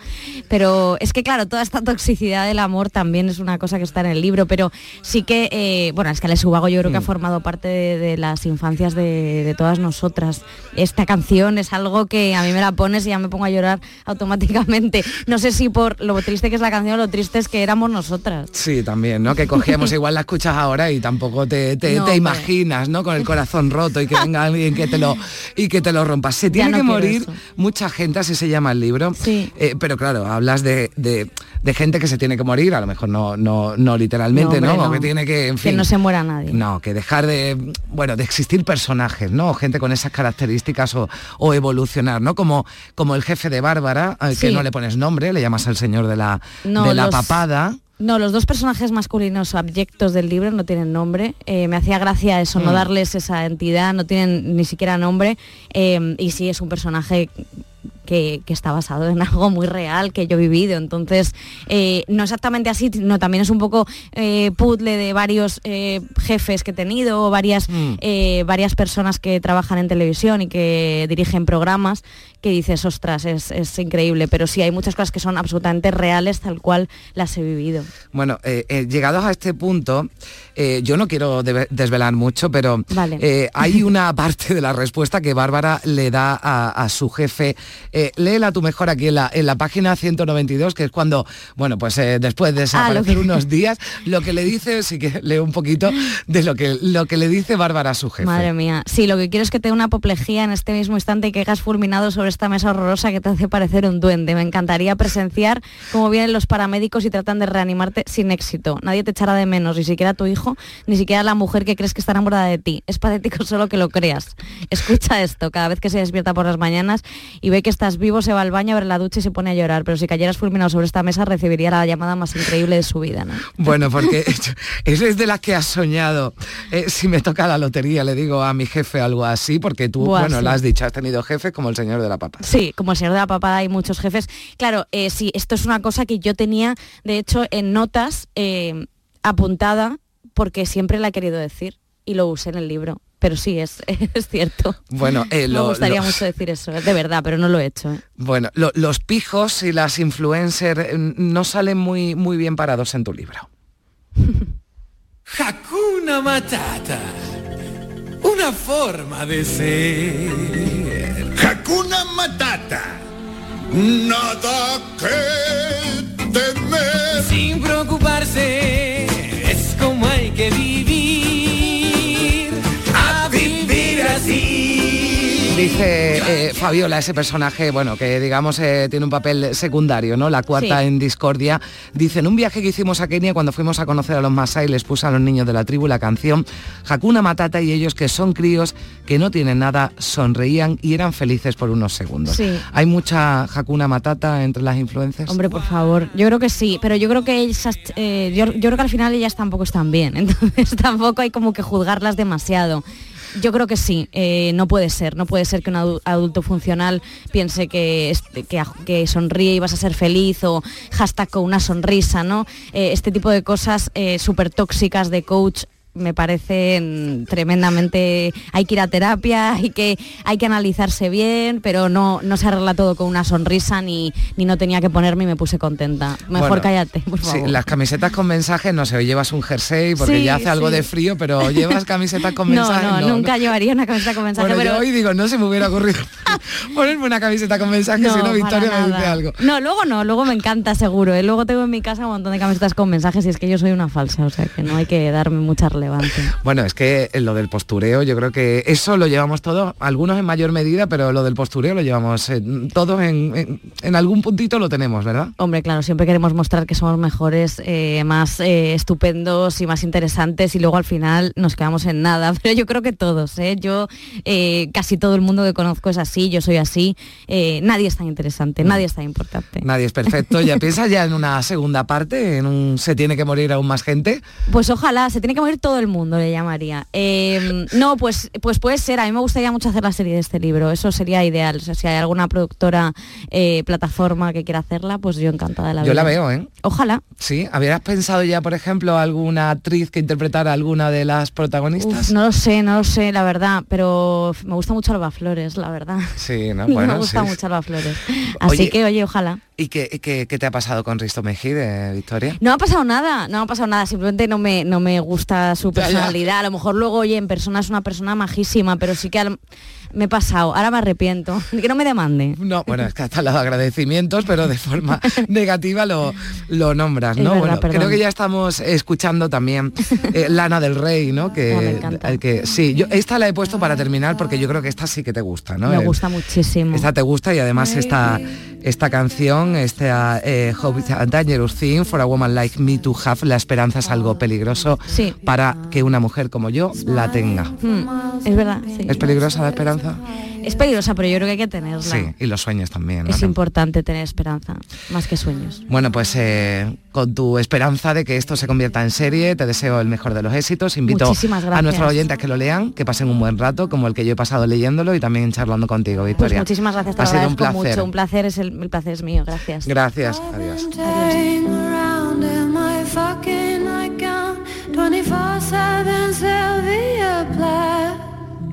Speaker 16: Pero es que claro, toda esta toxicidad del amor también es una cosa que está en el libro, pero sí que, eh, bueno, es que Alex Ubago yo creo que ha formado parte de, de las infancias de, de todas nosotras. Esta canción es algo que a mí me la pones y ya me pongo a llorar automáticamente. No sé si por lo triste que es la canción o lo triste es que éramos nosotras.
Speaker 1: Sí, también, ¿no? Que cogíamos, igual la escuchas ahora y tampoco te, te-
Speaker 16: No,
Speaker 1: te
Speaker 16: hombre.
Speaker 1: imaginas, ¿no? Con el corazón roto y que venga alguien que te lo y que te lo rompa. Se tiene
Speaker 16: no
Speaker 1: que morir
Speaker 16: eso.
Speaker 1: mucha gente, así se llama el libro. Eh, pero claro, hablas de, de- de gente que se tiene que morir, a lo mejor no, no, no literalmente,
Speaker 16: No,
Speaker 1: que tiene que, en fin.
Speaker 16: Que no se muera nadie.
Speaker 1: No, que dejar de, bueno, de existir personajes, ¿no? Gente con esas características o, o evolucionar, ¿no? Como, como el jefe de Bárbara, al que no le pones nombre, le llamas al señor de la,
Speaker 16: No,
Speaker 1: de la
Speaker 16: los-
Speaker 1: papada.
Speaker 16: No, los dos personajes masculinos abyectos del libro no tienen nombre. Eh, me hacía gracia eso, no
Speaker 1: Mm.
Speaker 16: darles esa entidad, no tienen ni siquiera nombre. Eh, y sí, es un personaje que, que está basado en algo muy real que yo he vivido. Entonces, eh, no exactamente así, no, también es un poco eh, puzzle de varios eh, jefes que he tenido, varias,
Speaker 1: Mm.
Speaker 16: eh, varias personas que trabajan en televisión y que dirigen programas, que dices, ostras, es, es increíble. Pero sí, hay muchas cosas que son absolutamente reales, tal cual las he vivido.
Speaker 1: Bueno, eh, eh, llegados a este punto, eh, yo no quiero desvelar mucho, pero
Speaker 16: Vale.
Speaker 1: hay una parte de la respuesta que Bárbara le da a, a su jefe Eh, léela tú mejor aquí en la, en la página 192, que es cuando, bueno, pues eh, después de desaparecer
Speaker 16: que-
Speaker 1: unos días, lo que le dice, sí que leo un poquito de lo que, lo que le dice Bárbara a su jefe.
Speaker 16: Madre mía, sí, lo que quiero es que te dé una apoplejía en este mismo instante y que hayas fulminado sobre esta mesa horrorosa que te hace parecer un duende. Me encantaría presenciar cómo vienen los paramédicos y tratan de reanimarte sin éxito. Nadie te echará de menos, ni siquiera tu hijo, ni siquiera la mujer que crees que está enamorada de ti. Es patético solo que lo creas. Escucha esto, cada vez que se despierta por las mañanas y ve que estás vivo, se va al baño, abre la ducha y se pone a llorar. Pero si cayeras fulminado sobre esta mesa, recibiría la llamada más increíble de su vida, ¿no?
Speaker 1: Bueno, porque eso es de las que has soñado. Eh, si me toca la lotería, le digo a mi jefe algo así, porque tú,
Speaker 16: Buah,
Speaker 1: bueno,
Speaker 16: sí.
Speaker 1: lo has dicho, has tenido jefes como el señor de la papa.
Speaker 16: Sí, como el señor de la papada hay muchos jefes. Claro, eh, sí, esto es una cosa que yo tenía, de hecho, en notas eh, apuntada porque siempre la he querido decir y lo usé en el libro. Pero sí, es, es cierto.
Speaker 1: Bueno, eh,
Speaker 16: Me gustaría
Speaker 1: lo-
Speaker 16: mucho decir eso, de verdad, pero no lo he hecho. ¿eh?
Speaker 1: Bueno, lo- los pijos y las influencers eh, no salen muy, muy bien parados en tu libro.
Speaker 17: Hakuna Matata. Una forma de ser.
Speaker 18: Hakuna Matata. Nada que temer.
Speaker 17: Sin preocuparse,
Speaker 1: Dice eh, Fabiola, ese personaje, bueno, que digamos eh, tiene un papel secundario, ¿no? La cuarta
Speaker 16: Sí.
Speaker 1: en Discordia. Dice, en un viaje que hicimos a Kenia, cuando fuimos a conocer a los Masai, les puse a los niños de la tribu la canción Hakuna Matata y ellos, que son críos, que no tienen nada, sonreían y eran felices por unos segundos.
Speaker 16: Sí.
Speaker 1: ¿Hay mucha Hakuna Matata entre las influencias?
Speaker 16: Hombre, por favor, yo creo que sí, pero yo creo que ellas, eh, yo, yo creo que al final ellas tampoco están bien, entonces tampoco hay como que juzgarlas demasiado. Yo creo que sí, eh, no puede ser, no puede ser que un adu- adulto funcional piense que, que, sonríe y vas a ser feliz o hashtag con una sonrisa, ¿no? Eh, este tipo de cosas súper tóxicas de coach me parecen tremendamente hay que ir a terapia hay que hay que analizarse bien pero no no se arregla todo con una sonrisa ni ni no tenía que ponerme y me puse contenta mejor
Speaker 1: Bueno,
Speaker 16: cállate por
Speaker 1: Sí,
Speaker 16: favor
Speaker 1: las camisetas con mensajes, no sé, o llevas un jersey porque
Speaker 16: Sí,
Speaker 1: ya hace algo de frío, pero llevas camisetas con
Speaker 16: no,
Speaker 1: mensajes.
Speaker 16: no, nunca llevaría una camiseta con mensaje
Speaker 1: Bueno,
Speaker 16: pero
Speaker 1: yo hoy digo, no se me hubiera ocurrido ponerme una camiseta con mensajes,
Speaker 16: No,
Speaker 1: si no Victoria me dice algo.
Speaker 16: No, luego no, luego me encanta seguro. ¿eh? Luego tengo en mi casa un montón de camisetas con mensajes y es que yo soy una falsa, o sea que no hay que darme mucha relevancia.
Speaker 1: Bueno, es que lo del postureo, yo creo que eso lo llevamos todos, algunos en mayor medida, pero lo del postureo lo llevamos eh, todos en, en- en algún puntito lo tenemos, ¿verdad?
Speaker 16: Hombre, claro, siempre queremos mostrar que somos mejores, eh, más eh, estupendos y más interesantes y luego al final nos quedamos en nada. Pero yo creo que todos, ¿eh? yo eh, casi todo el mundo que conozco es así, yo soy así. eh, nadie es tan interesante, nadie es tan importante.
Speaker 1: Nadie es perfecto. ¿Ya piensas ya en una segunda parte? ¿En un se tiene que morir aún más gente?
Speaker 16: Pues ojalá, se tiene que morir todo el mundo, le llamaría. Eh, no, pues, pues puede ser, a mí me gustaría mucho hacer la serie de este libro, eso sería ideal. O sea, si hay alguna productora, eh, plataforma que quiera hacerla, pues yo encantada de la
Speaker 1: Yo
Speaker 16: vida.
Speaker 1: la veo, ¿eh?
Speaker 16: Ojalá.
Speaker 1: Sí, ¿habrías pensado ya, por ejemplo, alguna actriz que interpretara alguna de las protagonistas?
Speaker 16: Uf, no lo sé, no lo sé, la verdad, pero me gusta mucho Alba Flores, la verdad.
Speaker 1: Sí, ¿no? Bueno,
Speaker 16: me gusta
Speaker 1: sí.
Speaker 16: mucho Alba Flores. Así
Speaker 1: Oye,
Speaker 16: que, oye, ojalá.
Speaker 1: ¿Y qué, qué- qué te ha pasado con Risto Mejide, Victoria?
Speaker 16: No ha pasado nada, no ha pasado nada, simplemente no me, no me gusta su personalidad. A lo mejor luego, oye, en persona es una persona majísima, pero sí que al- me he pasado, ahora me arrepiento. Que no me demande.
Speaker 1: No, bueno, es que hasta los agradecimientos, pero de forma negativa lo, lo nombras, ¿no?
Speaker 16: verdad,
Speaker 1: bueno,
Speaker 16: perdón.
Speaker 1: creo que ya estamos escuchando también eh, Lana del Rey, ¿no? Que,
Speaker 16: Ah, me encanta.
Speaker 1: eh, que sí, yo esta la he puesto para terminar porque yo creo que esta sí que te gusta, ¿no?
Speaker 16: Me
Speaker 1: Eh,
Speaker 16: gusta muchísimo.
Speaker 1: Esta te gusta y además esta, esta canción, esta eh, Hope is a Dangerous Thing for a Woman Like Me to Have, la esperanza es algo peligroso
Speaker 16: Sí.
Speaker 1: para que una mujer como yo la tenga.
Speaker 16: Mm, es verdad, sí.
Speaker 1: ¿Es peligrosa la esperanza?
Speaker 16: Es peligrosa, pero yo creo que hay que tenerla.
Speaker 1: Sí, y los sueños también. ¿no?
Speaker 16: Es importante tener esperanza, más que sueños.
Speaker 1: Bueno, pues eh, con tu esperanza de que esto se convierta en serie, te deseo el mejor de los éxitos. Invito a nuestros oyentes a que lo lean, que pasen un buen rato, como el que yo he pasado leyéndolo y también charlando contigo,
Speaker 16: Pues
Speaker 1: Victoria.
Speaker 16: muchísimas gracias, te
Speaker 1: Ha sido un placer.
Speaker 16: mucho. Un placer es el, el placer es mío, gracias.
Speaker 1: Gracias, adiós.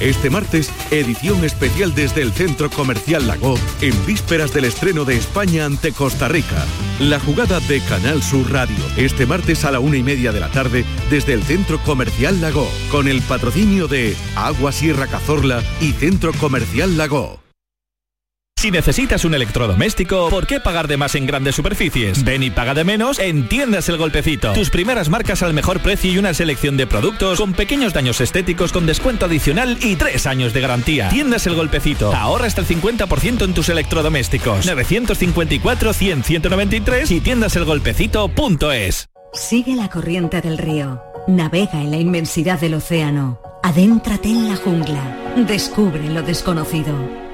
Speaker 8: Este martes, edición especial desde el Centro Comercial Lago, en vísperas del estreno de España ante Costa Rica. La jugada de Canal Sur Radio, este martes a la una y media de la tarde, desde el Centro Comercial Lago, con el patrocinio de Agua Sierra Cazorla y Centro Comercial Lago.
Speaker 19: Si necesitas un electrodoméstico, ¿por qué pagar de más en grandes superficies? Ven y paga de menos en Tiendas El Golpecito. Tus primeras marcas al mejor precio y una selección de productos con pequeños daños estéticos con descuento adicional y tres años de garantía. Tiendas El Golpecito. Ahorra hasta el 50% en tus electrodomésticos. 954-100-193 y tiendaselgolpecito.es.
Speaker 20: Sigue la corriente del río. Navega en la inmensidad del océano. Adéntrate en la jungla. Descubre lo desconocido.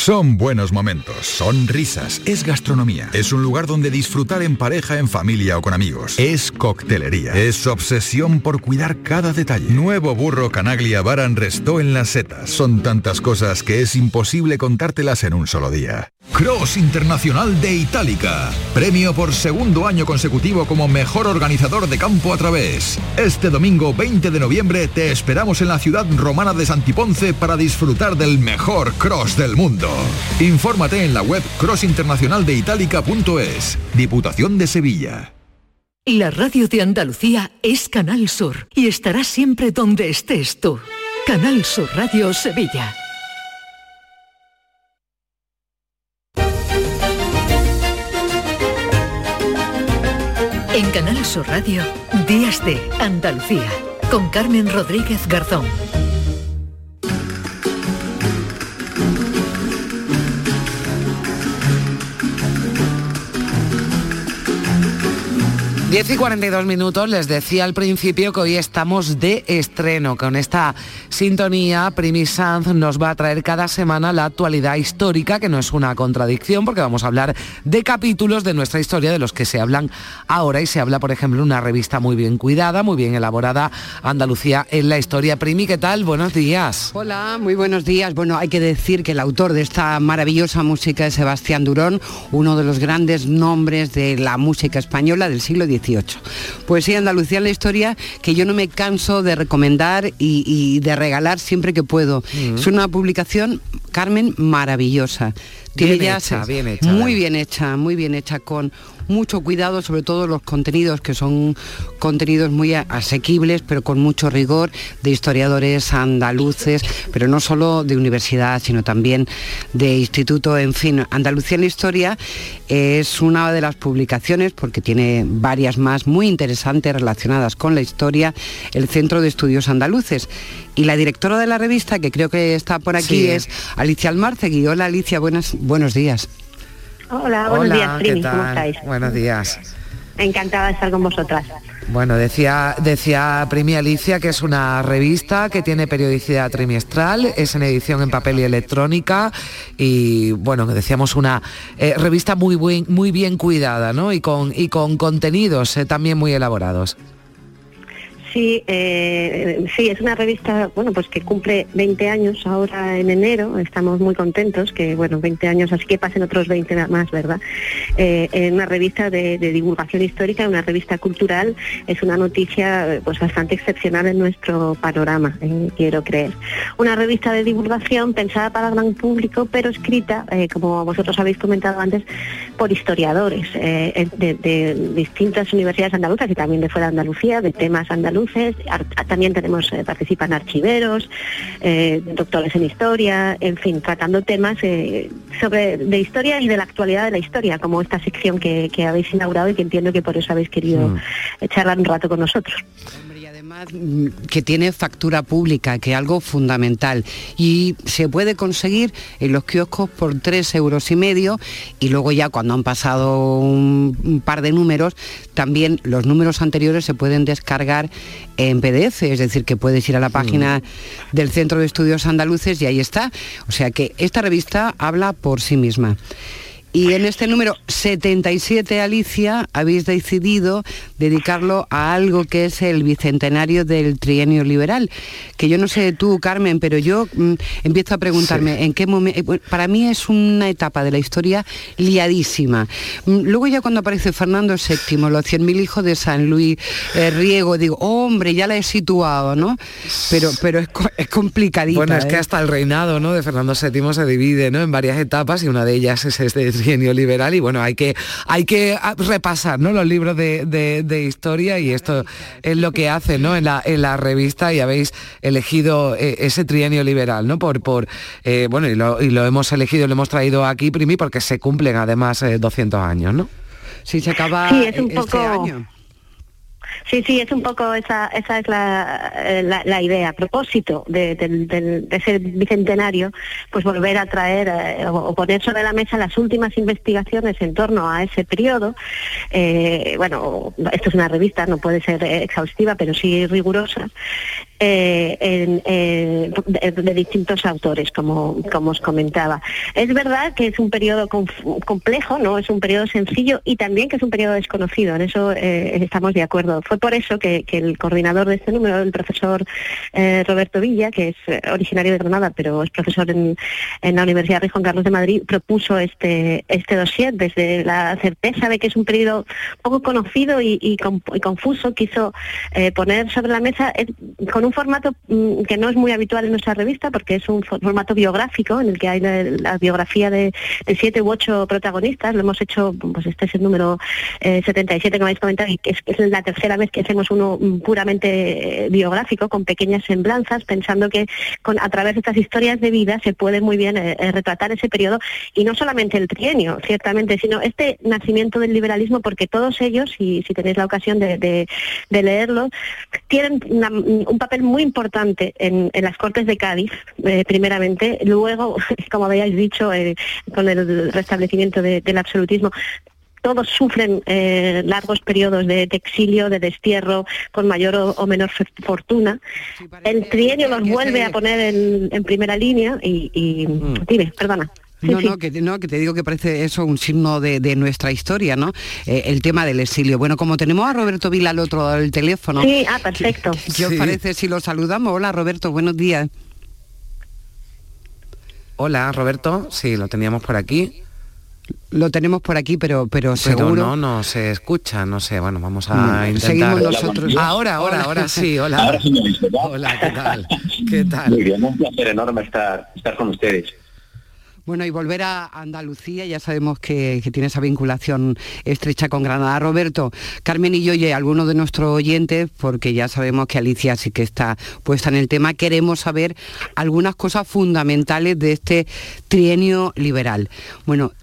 Speaker 15: Son buenos momentos, son risas, es gastronomía, es un lugar donde disfrutar en pareja, en familia o con amigos, es coctelería, es obsesión por cuidar cada detalle. Nuevo burro Canaglia Baran Restó en las setas. Son tantas cosas que es imposible contártelas en un solo día. Cross Internacional de Itálica. Premio por segundo año consecutivo como mejor organizador de campo a través. Este domingo 20 de noviembre te esperamos en la ciudad romana de Santiponce para disfrutar del mejor cross del mundo. Infórmate en la web crossinternacionaldeitalica.es. Diputación de Sevilla.
Speaker 21: La radio de Andalucía es Canal Sur y estará siempre donde estés tú. Canal Sur Radio Sevilla. En Canal Sur Radio, Días de Andalucía, con Carmen Rodríguez Garzón.
Speaker 1: 10 y 42 minutos, les decía al principio que hoy estamos de estreno. Con esta sintonía, Primi Sanz nos va a traer cada semana la actualidad histórica, que no es una contradicción, porque vamos a hablar de capítulos de nuestra historia, de los que se hablan ahora. Y se habla, por ejemplo, una revista muy bien cuidada, muy bien elaborada, Andalucía en la historia. Primi, ¿qué tal? Buenos días.
Speaker 22: Hola, muy buenos días. Bueno, hay que decir que el autor de esta maravillosa música es Sebastián Durón, uno de los grandes nombres de la música española del siglo XIX. Pues sí, Andalucía en la historia que yo no me canso de recomendar y, y de regalar siempre que puedo. Es una publicación, Carmen, maravillosa. Tiene
Speaker 1: Bien
Speaker 22: ya
Speaker 1: hecha, bien hecha,
Speaker 22: Muy bien hecha, muy bien hecha, con mucho cuidado, sobre todo los contenidos, que son contenidos muy asequibles, pero con mucho rigor, de historiadores andaluces, pero no solo de universidad, sino también de instituto, en fin. Andalucía en la historia es una de las publicaciones, porque tiene varias más muy interesantes relacionadas con la historia, el Centro de Estudios Andaluces. Y la directora de la revista, que creo que está por aquí,
Speaker 1: Sí.
Speaker 22: es Alicia Almarcegui. Hola Alicia, buenas, buenos días.
Speaker 23: Hola, buenos
Speaker 1: Hola,
Speaker 23: días,
Speaker 1: ¿qué
Speaker 23: Primi, ¿cómo estáis?
Speaker 1: Buenos días.
Speaker 23: Encantada de estar con vosotras.
Speaker 1: Bueno, decía, decía Primi Alicia que es una revista que tiene periodicidad trimestral, es en edición en papel y electrónica y bueno, decíamos una eh, revista muy, buen- muy bien cuidada, ¿no? Y con, y con contenidos eh, también muy elaborados.
Speaker 23: Sí, eh, sí, es una revista, bueno, pues que cumple 20 años ahora en enero. Estamos muy contentos que, bueno, 20 años, así que pasen otros 20 más, ¿verdad? Eh, una revista de, divulgación histórica, una revista cultural, es una noticia, pues bastante excepcional en nuestro panorama, eh, quiero creer. Una revista de divulgación pensada para gran público, pero escrita, eh, como vosotros habéis comentado antes, por historiadores eh, de, de distintas universidades andaluzas y también de fuera de Andalucía, de temas andaluces. Ar- También tenemos, eh, participan archiveros, eh, doctores en historia, en fin, tratando temas eh, sobre de historia y de la actualidad de la historia, como esta sección que, que habéis inaugurado y que entiendo que por eso habéis querido eh, charlar un rato con nosotros.
Speaker 22: Mm, que tiene factura pública, que es algo fundamental. Y se puede conseguir en los kioscos por tres euros y medio y luego ya cuando han pasado un, un par de números, también los números anteriores se pueden descargar en PDF, es decir, que puedes ir a la página del Centro de Estudios Andaluces y ahí está. O sea que esta revista habla por sí misma. Y en este número 77, Alicia, habéis decidido dedicarlo a algo que es el bicentenario del trienio liberal. Que yo no sé tú, Carmen, pero yo mm, empiezo a preguntarme en qué momento... Para mí es una etapa de la historia liadísima. Mm, Luego ya cuando aparece Fernando VII, los 100.000 hijos de San Luis eh, Riego, digo, hombre, ya la he situado, ¿no? Pero, pero es, es complicadita.
Speaker 1: Bueno, es que
Speaker 22: ¿eh?
Speaker 1: hasta el reinado ¿no? de Fernando VII se divide ¿no? en varias etapas y una de ellas es este trienio liberal y bueno, hay que, hay que ah, repasar ¿no? los libros de, de- de historia y esto es lo que hace ¿no? en, la, en la revista y habéis elegido eh, ese trienio liberal, ¿no? Por, por eh, bueno, y lo, y lo hemos elegido, lo hemos traído aquí, Primi, porque se cumplen además eh, 200 años, ¿no?
Speaker 22: Sí, se acaba
Speaker 23: Sí, es un
Speaker 22: este
Speaker 23: poco-
Speaker 22: año.
Speaker 23: Sí, sí, es un poco esa, esa es la, eh, la, idea, a propósito de, del- del- de ese bicentenario, pues volver a traer eh, o, poner sobre la mesa las últimas investigaciones en torno a ese periodo. Eh, bueno, esto es una revista, no puede ser exhaustiva, pero sí rigurosa. Eh, en, eh, de, de distintos autores, como, como os comentaba. Es verdad que es un periodo complejo, no es un periodo sencillo y también que es un periodo desconocido, en eso eh, estamos de acuerdo. Fue por eso que, el coordinador de este número, el profesor eh, Roberto Villa, que es eh, originario de Granada, pero es profesor en, en la Universidad Rey Juan Carlos de Madrid, propuso este, este dossier desde la certeza de que es un periodo poco conocido y, y y confuso, quiso eh, poner sobre la mesa con un formato mm, que no es muy habitual en nuestra revista porque es un for- formato biográfico en el que hay la, la biografía de, siete u ocho protagonistas. Lo hemos hecho, pues este es el número eh, 77 que me habéis comentado y que es, es la tercera vez que hacemos uno mm, puramente eh, biográfico con pequeñas semblanzas, pensando que con, a través de estas historias de vida se puede muy bien eh, eh, retratar ese periodo y no solamente el trienio, ciertamente, sino este nacimiento del liberalismo porque todos ellos, y si tenéis la ocasión de, de, de leerlo, tienen una- un papel muy importante en, en las Cortes de Cádiz, eh, primeramente, luego, como habéis dicho, eh, con el restablecimiento de- del absolutismo, todos sufren eh, largos periodos de, de exilio, de destierro, con mayor o, o menor fortuna. El trienio los vuelve a poner en, en primera línea y, y dime, perdona. Sí,
Speaker 22: No,
Speaker 23: sí.
Speaker 22: no, que, no, que te digo que parece eso un signo de, de nuestra historia, ¿no? Eh, el tema del exilio. Bueno, como tenemos a Roberto Vila al otro lado del teléfono.
Speaker 23: Sí, ah, perfecto.
Speaker 22: ¿Qué, qué os parece si lo saludamos? Hola, Roberto, buenos días.
Speaker 1: Hola, Roberto. Sí, lo teníamos por aquí.
Speaker 22: Lo tenemos por aquí, pero, pero,
Speaker 1: Pero
Speaker 22: seguro.
Speaker 1: no, no se escucha, no sé, bueno, vamos a
Speaker 22: Mm,
Speaker 1: intentar.
Speaker 22: seguimos nosotros.
Speaker 1: Ahora, ahora,
Speaker 22: Hola.
Speaker 1: ahora sí, hola.
Speaker 24: Ahora sí me ¿verdad?
Speaker 1: Hola, ¿qué tal? ¿Qué tal?
Speaker 24: Muy bien, un placer enorme estar, estar con ustedes.
Speaker 22: Bueno, y volver a Andalucía, ya sabemos que, tiene esa vinculación estrecha con Granada. Roberto, Carmen y yo y algunos de nuestros oyentes, porque ya sabemos que Alicia sí que está puesta en el tema, queremos saber algunas cosas fundamentales de este trienio liberal. Bueno,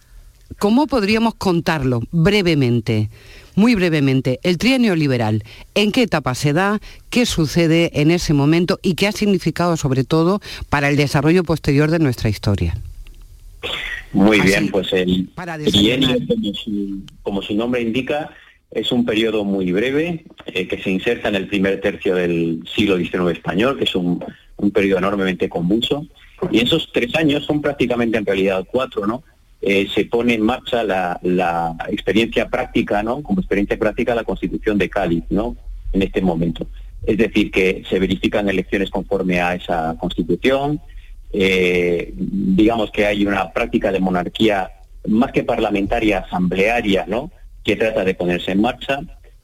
Speaker 22: ¿cómo podríamos contarlo brevemente? Muy brevemente, el trienio liberal, ¿en qué etapa se da? ¿Qué sucede en ese momento? ¿Y qué ha significado sobre todo para el desarrollo posterior de nuestra historia?
Speaker 24: Muy
Speaker 22: Así,
Speaker 24: bien, pues el trienio,
Speaker 22: desayunar.
Speaker 24: como su, como su nombre indica, es un periodo muy breve eh, que se inserta en el primer tercio del siglo XIX español, que es un, un periodo enormemente convulso. Y esos tres años son prácticamente en realidad cuatro, ¿no? Eh, se pone en marcha la, la experiencia práctica, ¿no? Como experiencia práctica la Constitución de Cádiz, ¿no? En este momento. Es decir, que se verifican elecciones conforme a esa Constitución, eh, digamos que hay una práctica de monarquía más que parlamentaria, asamblearia, ¿no? que trata de ponerse en marcha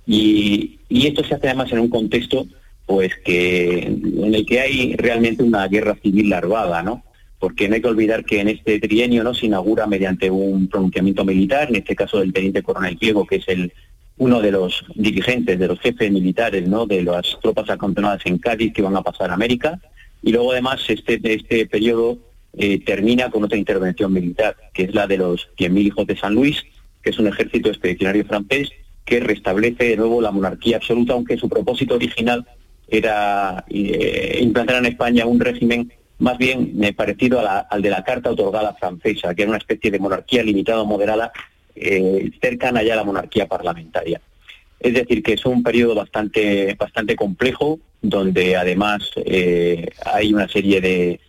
Speaker 24: y, esto se hace además en un contexto pues que en el que hay realmente una guerra civil larvada, ¿no? Porque no hay que olvidar que en este trienio no se inaugura mediante un pronunciamiento militar, en este caso del teniente coronel Pliego, que es el uno de los dirigentes, de los jefes militares, ¿no? De las tropas acantonadas en Cádiz que van a pasar a América, y luego además este, este periodo eh, termina con otra intervención militar, que es la de los 100.000 hijos de San Luis, que es un ejército expedicionario francés que restablece de nuevo la monarquía absoluta, aunque su propósito original era eh, implantar en España un régimen más bien eh, parecido al de la Carta otorgada francesa, que era una especie de monarquía limitada o moderada, eh, cercana ya a la monarquía parlamentaria. Es decir, que es un periodo bastante, bastante complejo, donde además eh, hay una serie de,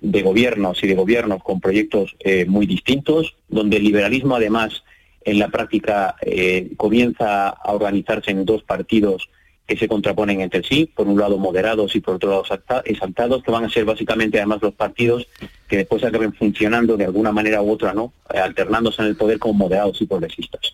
Speaker 24: de gobiernos y de gobiernos con proyectos eh, muy distintos, donde el liberalismo además en la práctica eh, comienza a organizarse en dos partidos que se contraponen entre sí, por un lado moderados y por otro lado exalta- exaltados, que van a ser básicamente además los partidos que después acaben funcionando de alguna manera u otra, ¿no? Eh, alternándose en el poder como moderados y progresistas.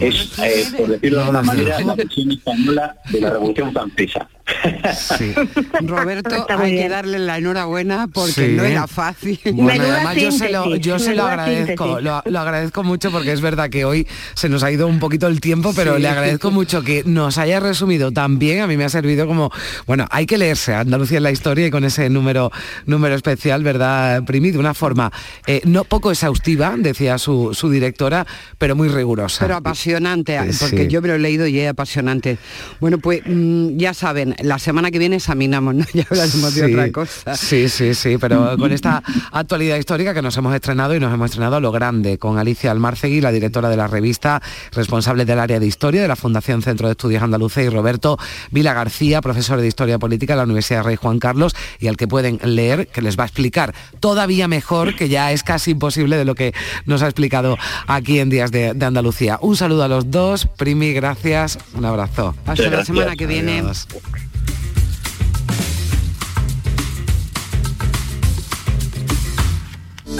Speaker 24: es, eh, por decirlo de alguna manera, la versión española de la Revolución Francesa.
Speaker 22: Roberto, hay que darle la enhorabuena porque
Speaker 1: Sí.
Speaker 22: no era fácil.
Speaker 1: Bueno, además yo se lo, yo se lo agradezco, lo, lo agradezco mucho porque es verdad que hoy se nos ha ido un poquito el tiempo, pero
Speaker 22: Sí.
Speaker 1: le agradezco mucho que nos haya resumido tan bien, a mí me ha servido como, bueno, hay que leerse Andalucía en la historia y con ese número, número especial, ¿verdad, Primi? De una forma eh, no poco exhaustiva, decía su, su directora, pero muy rigurosa.
Speaker 22: Pero apasionante,
Speaker 1: Sí.
Speaker 22: porque yo me lo he leído y es apasionante. Bueno, pues mm, ya saben, la semana que viene examinamos, ¿no? Ya hablaremos de otra cosa.
Speaker 1: Sí, sí, sí, pero con esta actualidad histórica que nos hemos estrenado y nos hemos estrenado a lo grande, con Alicia Almarcegui, la directora de la revista, responsable del área de historia de la Fundación Centro de Estudios Andaluces, y Roberto Vila García, profesor de Historia Política de la Universidad Rey Juan Carlos, y al que pueden leer, que les va a explicar todavía mejor, que ya es casi imposible de lo que nos ha explicado aquí en Días de, de Andalucía. Un saludo a los dos, Primi, gracias, un abrazo.
Speaker 22: Hasta la semana que viene.
Speaker 1: Adiós.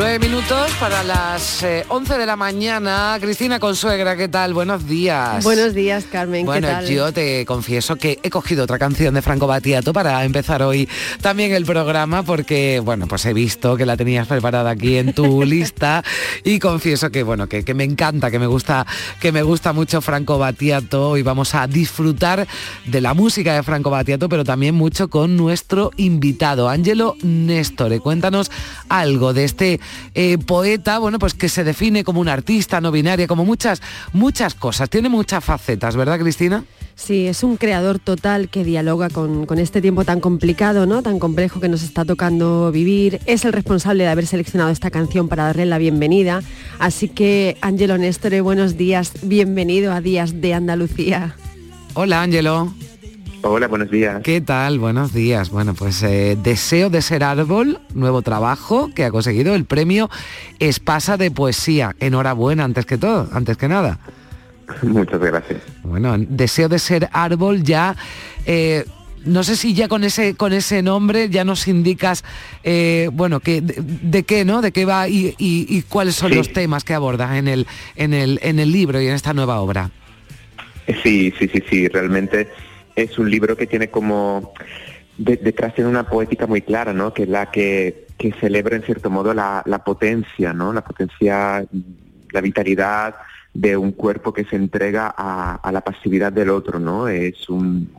Speaker 1: Nueve minutos para las eh, 11 de la mañana. Cristina Consuegra, ¿qué tal? Buenos días.
Speaker 25: Buenos días, Carmen.
Speaker 1: Bueno,
Speaker 25: ¿Qué tal?
Speaker 1: yo te confieso que he cogido otra canción de Franco Battiato para empezar hoy también el programa porque, bueno, pues he visto que la tenías preparada aquí en tu lista y confieso que, bueno, que, que me encanta, que me gusta, que me gusta mucho Franco Battiato y vamos a disfrutar de la música de Franco Battiato, pero también mucho con nuestro invitado, Ángelo Nestore. Cuéntanos algo de este eh, poeta, bueno, pues que se define como un artista no binaria, como muchas, muchas cosas. Tiene muchas facetas, ¿verdad, Cristina?
Speaker 25: Sí, es un creador total que dialoga con, con este tiempo tan complicado, ¿no? Tan complejo que nos está tocando vivir. Es el responsable de haber seleccionado esta canción para darle la bienvenida. Así que, Ángelo Néstor, buenos días. Bienvenido a Días de Andalucía.
Speaker 1: Hola, Ángelo.
Speaker 26: Hola, buenos días.
Speaker 1: ¿Qué tal? Buenos días. Bueno, pues eh, Deseo de ser árbol, nuevo trabajo que ha conseguido el premio Espasa de Poesía. Enhorabuena, antes que todo, antes que nada.
Speaker 26: Muchas gracias.
Speaker 1: Bueno, Deseo de ser árbol ya... eh, no sé si ya con ese con ese nombre ya nos indicas eh, bueno que de, de qué no de qué va y, y- y cuáles son
Speaker 26: Sí.
Speaker 1: los temas que abordas en el en el en el libro y en esta nueva obra
Speaker 26: Sí, sí, sí, sí, realmente es un libro que tiene como de- detrás tiene una poética muy clara, ¿no? Que es la que, que celebra en cierto modo la, la potencia, ¿no? La potencia, la vitalidad de un cuerpo que se entrega a, la pasividad del otro, ¿no? Es un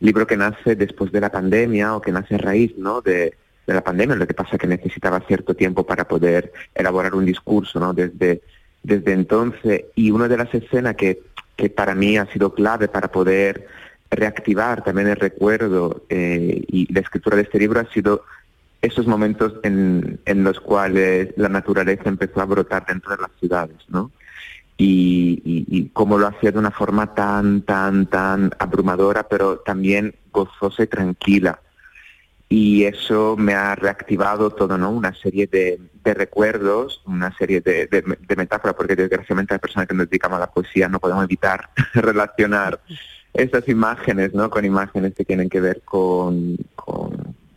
Speaker 26: libro que nace después de la pandemia o que nace a raíz, ¿no? De, de la pandemia, lo que pasa es que necesitaba cierto tiempo para poder elaborar un discurso, ¿no? Desde, desde entonces, y una de las escenas que, que para mí ha sido clave para poder reactivar también el recuerdo eh, y la escritura de este libro ha sido esos momentos en, en los cuales la naturaleza empezó a brotar dentro de las ciudades, ¿no? Y, cómo lo hacía de una forma tan, tan, tan abrumadora, pero también gozosa y tranquila. Y eso me ha reactivado todo, ¿no? Una serie de, de recuerdos, una serie de, de, de metáforas, porque desgraciadamente las personas que nos dedicamos a la poesía no podemos evitar relacionar esas imágenes, ¿no? Con imágenes que tienen que ver con, con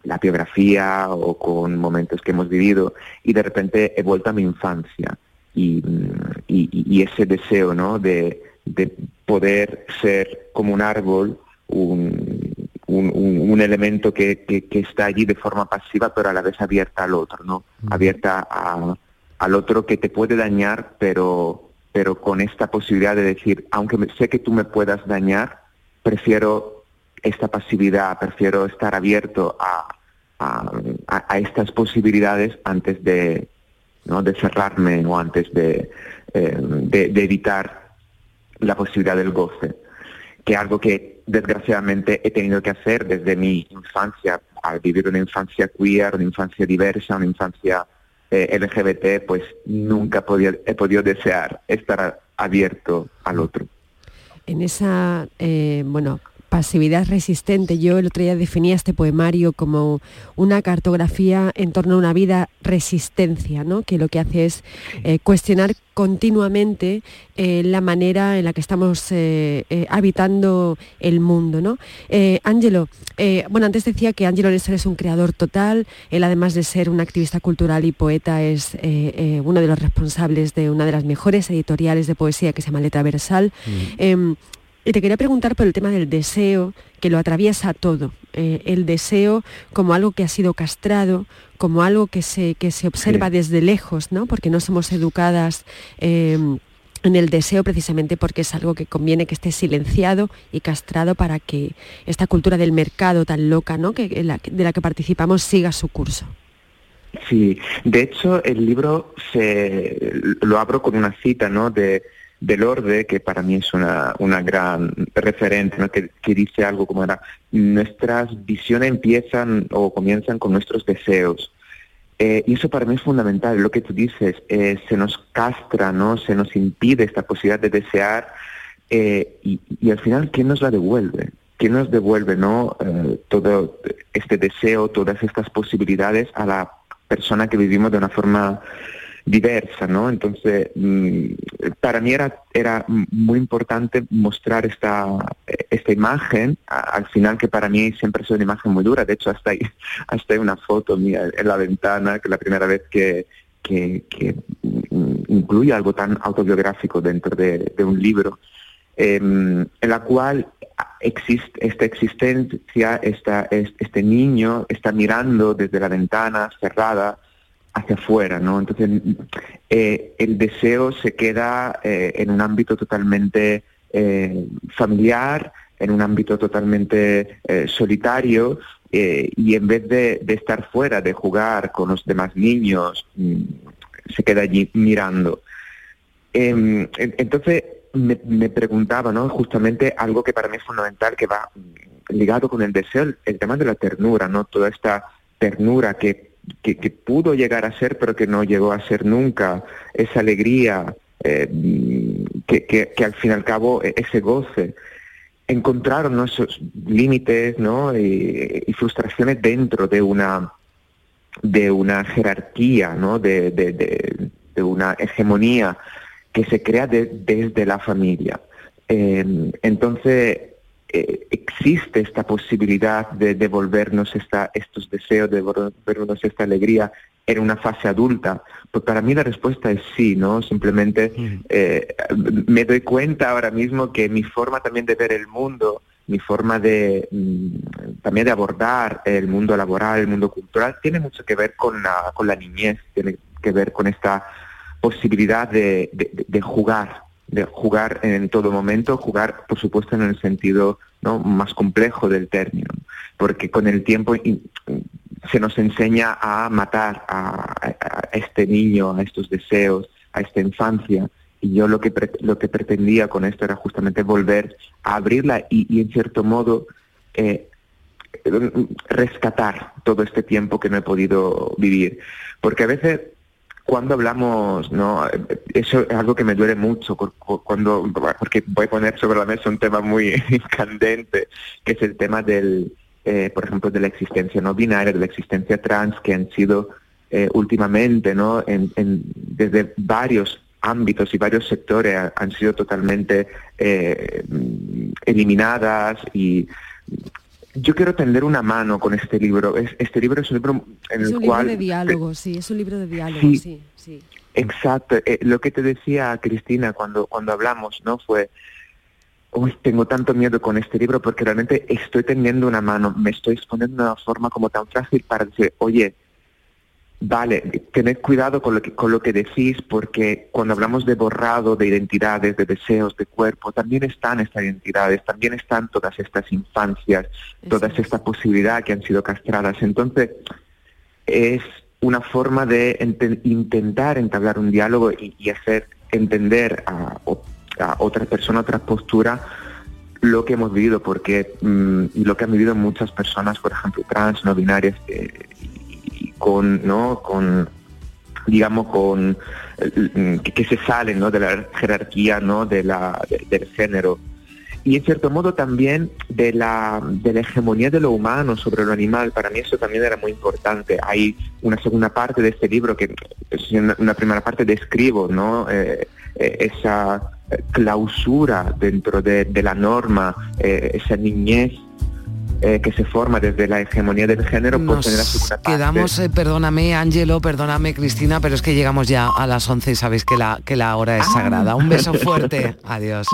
Speaker 26: la biografía o con momentos que hemos vivido y de repente he vuelto a mi infancia y, mm, y- y ese deseo, ¿no? De, de poder ser como un árbol, un, un, un- un elemento que, que- que está allí de forma pasiva pero a la vez abierta al otro, ¿no? Abierta a- al otro que te puede dañar pero pero con esta posibilidad de decir, aunque sé que tú me puedas dañar, prefiero esta pasividad, prefiero estar abierto a, a- estas posibilidades antes de, ¿no? de cerrarme o antes de, eh, de- evitar la posibilidad del goce, que algo que desgraciadamente he tenido que hacer desde mi infancia, al vivir una infancia queer, una infancia diversa, una infancia eh, LGBT, pues nunca podía- he podido desear estar abierto al otro.
Speaker 25: En esa eh, bueno pasividad resistente. Yo el otro día definía este poemario como una cartografía en torno a una vida resistencia, ¿no? que lo que hace es eh, cuestionar continuamente eh, la manera en la que estamos eh, habitando el mundo. ¿no? Ángelo, eh, bueno, antes decía que Ángelo Nestor es un creador total, él además de ser un activista cultural y poeta es uno de los responsables de una de las mejores editoriales de poesía que se llama Letra Versal. Em, y te quería preguntar por el tema del deseo, que lo atraviesa todo. Eh, el deseo como algo que ha sido castrado, como algo que se, que se observa
Speaker 26: Sí.
Speaker 25: desde lejos, ¿no? Porque no somos educadas eh, en el deseo precisamente porque es algo que conviene que esté silenciado y castrado para que esta cultura del mercado tan loca, ¿no? Que, de la que participamos siga su curso.
Speaker 26: Sí, de hecho el libro se lo abro con una cita, ¿no? De de Lorde, que para mí es una, una gran referente, que, que dice algo como era, nuestras visiones empiezan o comienzan con nuestros deseos. Eh, y eso para mí es fundamental, lo que tú dices, eh, se nos castra, ¿no? Se nos impide esta posibilidad de desear eh, y, y al final, ¿quién nos la devuelve? ¿Quién nos devuelve, no? Todo este deseo, todas estas posibilidades a la persona que vivimos de una forma diversa, ¿no? Entonces, mm, para mí era, era muy importante mostrar esta, esta imagen, al final que para mí siempre es una imagen muy dura, de hecho hasta hay, hasta hay una foto mía en la ventana, que es la primera vez que, que, mm, incluye algo tan autobiográfico dentro de, un libro, em, en la cual esta existencia, esta, es- este niño está mirando desde la ventana cerrada hacia afuera, ¿no? Entonces, eh, el deseo se queda eh, en un ámbito totalmente eh, familiar, en un ámbito totalmente solitario, y en vez de, estar fuera, de jugar con los demás niños, mm, se queda allí mirando. Em, en- entonces me, preguntaba, ¿no? Justamente algo que para mí es fundamental, que va ligado con el deseo, el tema de la ternura, ¿no? Toda esta ternura que, que, pudo llegar a ser, pero que no llegó a ser nunca, esa alegría, eh, que, que, al fin y al cabo e- ese goce, encontraron ¿no? esos límites ¿no? y, frustraciones dentro de una de una jerarquía, ¿no? de, de- una hegemonía que se crea de- desde la familia. Eh, entonces, eh, existe esta posibilidad de devolvernos esta, estos deseos, de devolvernos esta alegría en una fase adulta? Pues para mí la respuesta es sí, ¿no? Simplemente eh, me doy cuenta ahora mismo que mi forma también de ver el mundo, mi forma de mm, también de abordar el mundo laboral, el mundo cultural, tiene mucho que ver con la, con la niñez, tiene que ver con esta posibilidad de, de- de jugar, de jugar en todo momento, jugar por supuesto en el sentido ¿no? más complejo del término, porque con el tiempo se nos enseña a matar a este niño, a estos deseos, a esta infancia, y yo lo que, pre- lo que pretendía con esto era justamente volver a abrirla y, y en cierto modo eh, rescatar todo este tiempo que no he podido vivir. Porque a veces cuando hablamos, no, eso es algo que me duele mucho cu- cu- cuando, porque voy a poner sobre la mesa un tema muy candente, que es el tema del, eh, por ejemplo, de la existencia no binaria, de la existencia trans, que han sido eh, últimamente, no, en, en- desde varios ámbitos y varios sectores ha- han sido totalmente eh, eliminadas y yo quiero tender una mano con este libro. Es- Este libro es un libro en
Speaker 25: Es
Speaker 26: el
Speaker 25: un libro
Speaker 26: cual
Speaker 25: de diálogo, sí, es un libro de diálogo,
Speaker 26: Sí.
Speaker 25: sí, sí.
Speaker 26: Exacto, eh, lo que te decía Cristina cuando, cuando hablamos, ¿no? Fue, uy, tengo tanto miedo con este libro porque realmente estoy tendiendo una mano, me estoy exponiendo de una forma como tan frágil para decir, oye, vale, tened cuidado con lo, que, con lo que decís, porque cuando hablamos de borrado de identidades, de deseos, de cuerpo, también están estas identidades, también están todas estas infancias, todas estas posibilidades que han sido castradas. Entonces, es una forma de intentar entablar un diálogo y, hacer entender a, a otra persona, otra postura, lo que hemos vivido, porque mm, lo que han vivido muchas personas, por ejemplo, trans, no binarias, eh, con, ¿no? Con, digamos, con eh, que, se salen ¿no? de la jerarquía ¿no? de la, del género y en cierto modo también de la, de la hegemonía de lo humano sobre lo animal. Para mí eso también era muy importante. Hay una segunda parte de este libro que en una primera parte describo ¿no? Eh, esa clausura dentro de, la norma, eh, esa niñez eh, que se forma desde la hegemonía del género
Speaker 1: por tener Quedamos, eh, perdóname Ángelo, perdóname Cristina, pero es que llegamos ya a las 11 y sabéis que la, que la hora es ah. sagrada. Un beso fuerte. Adiós.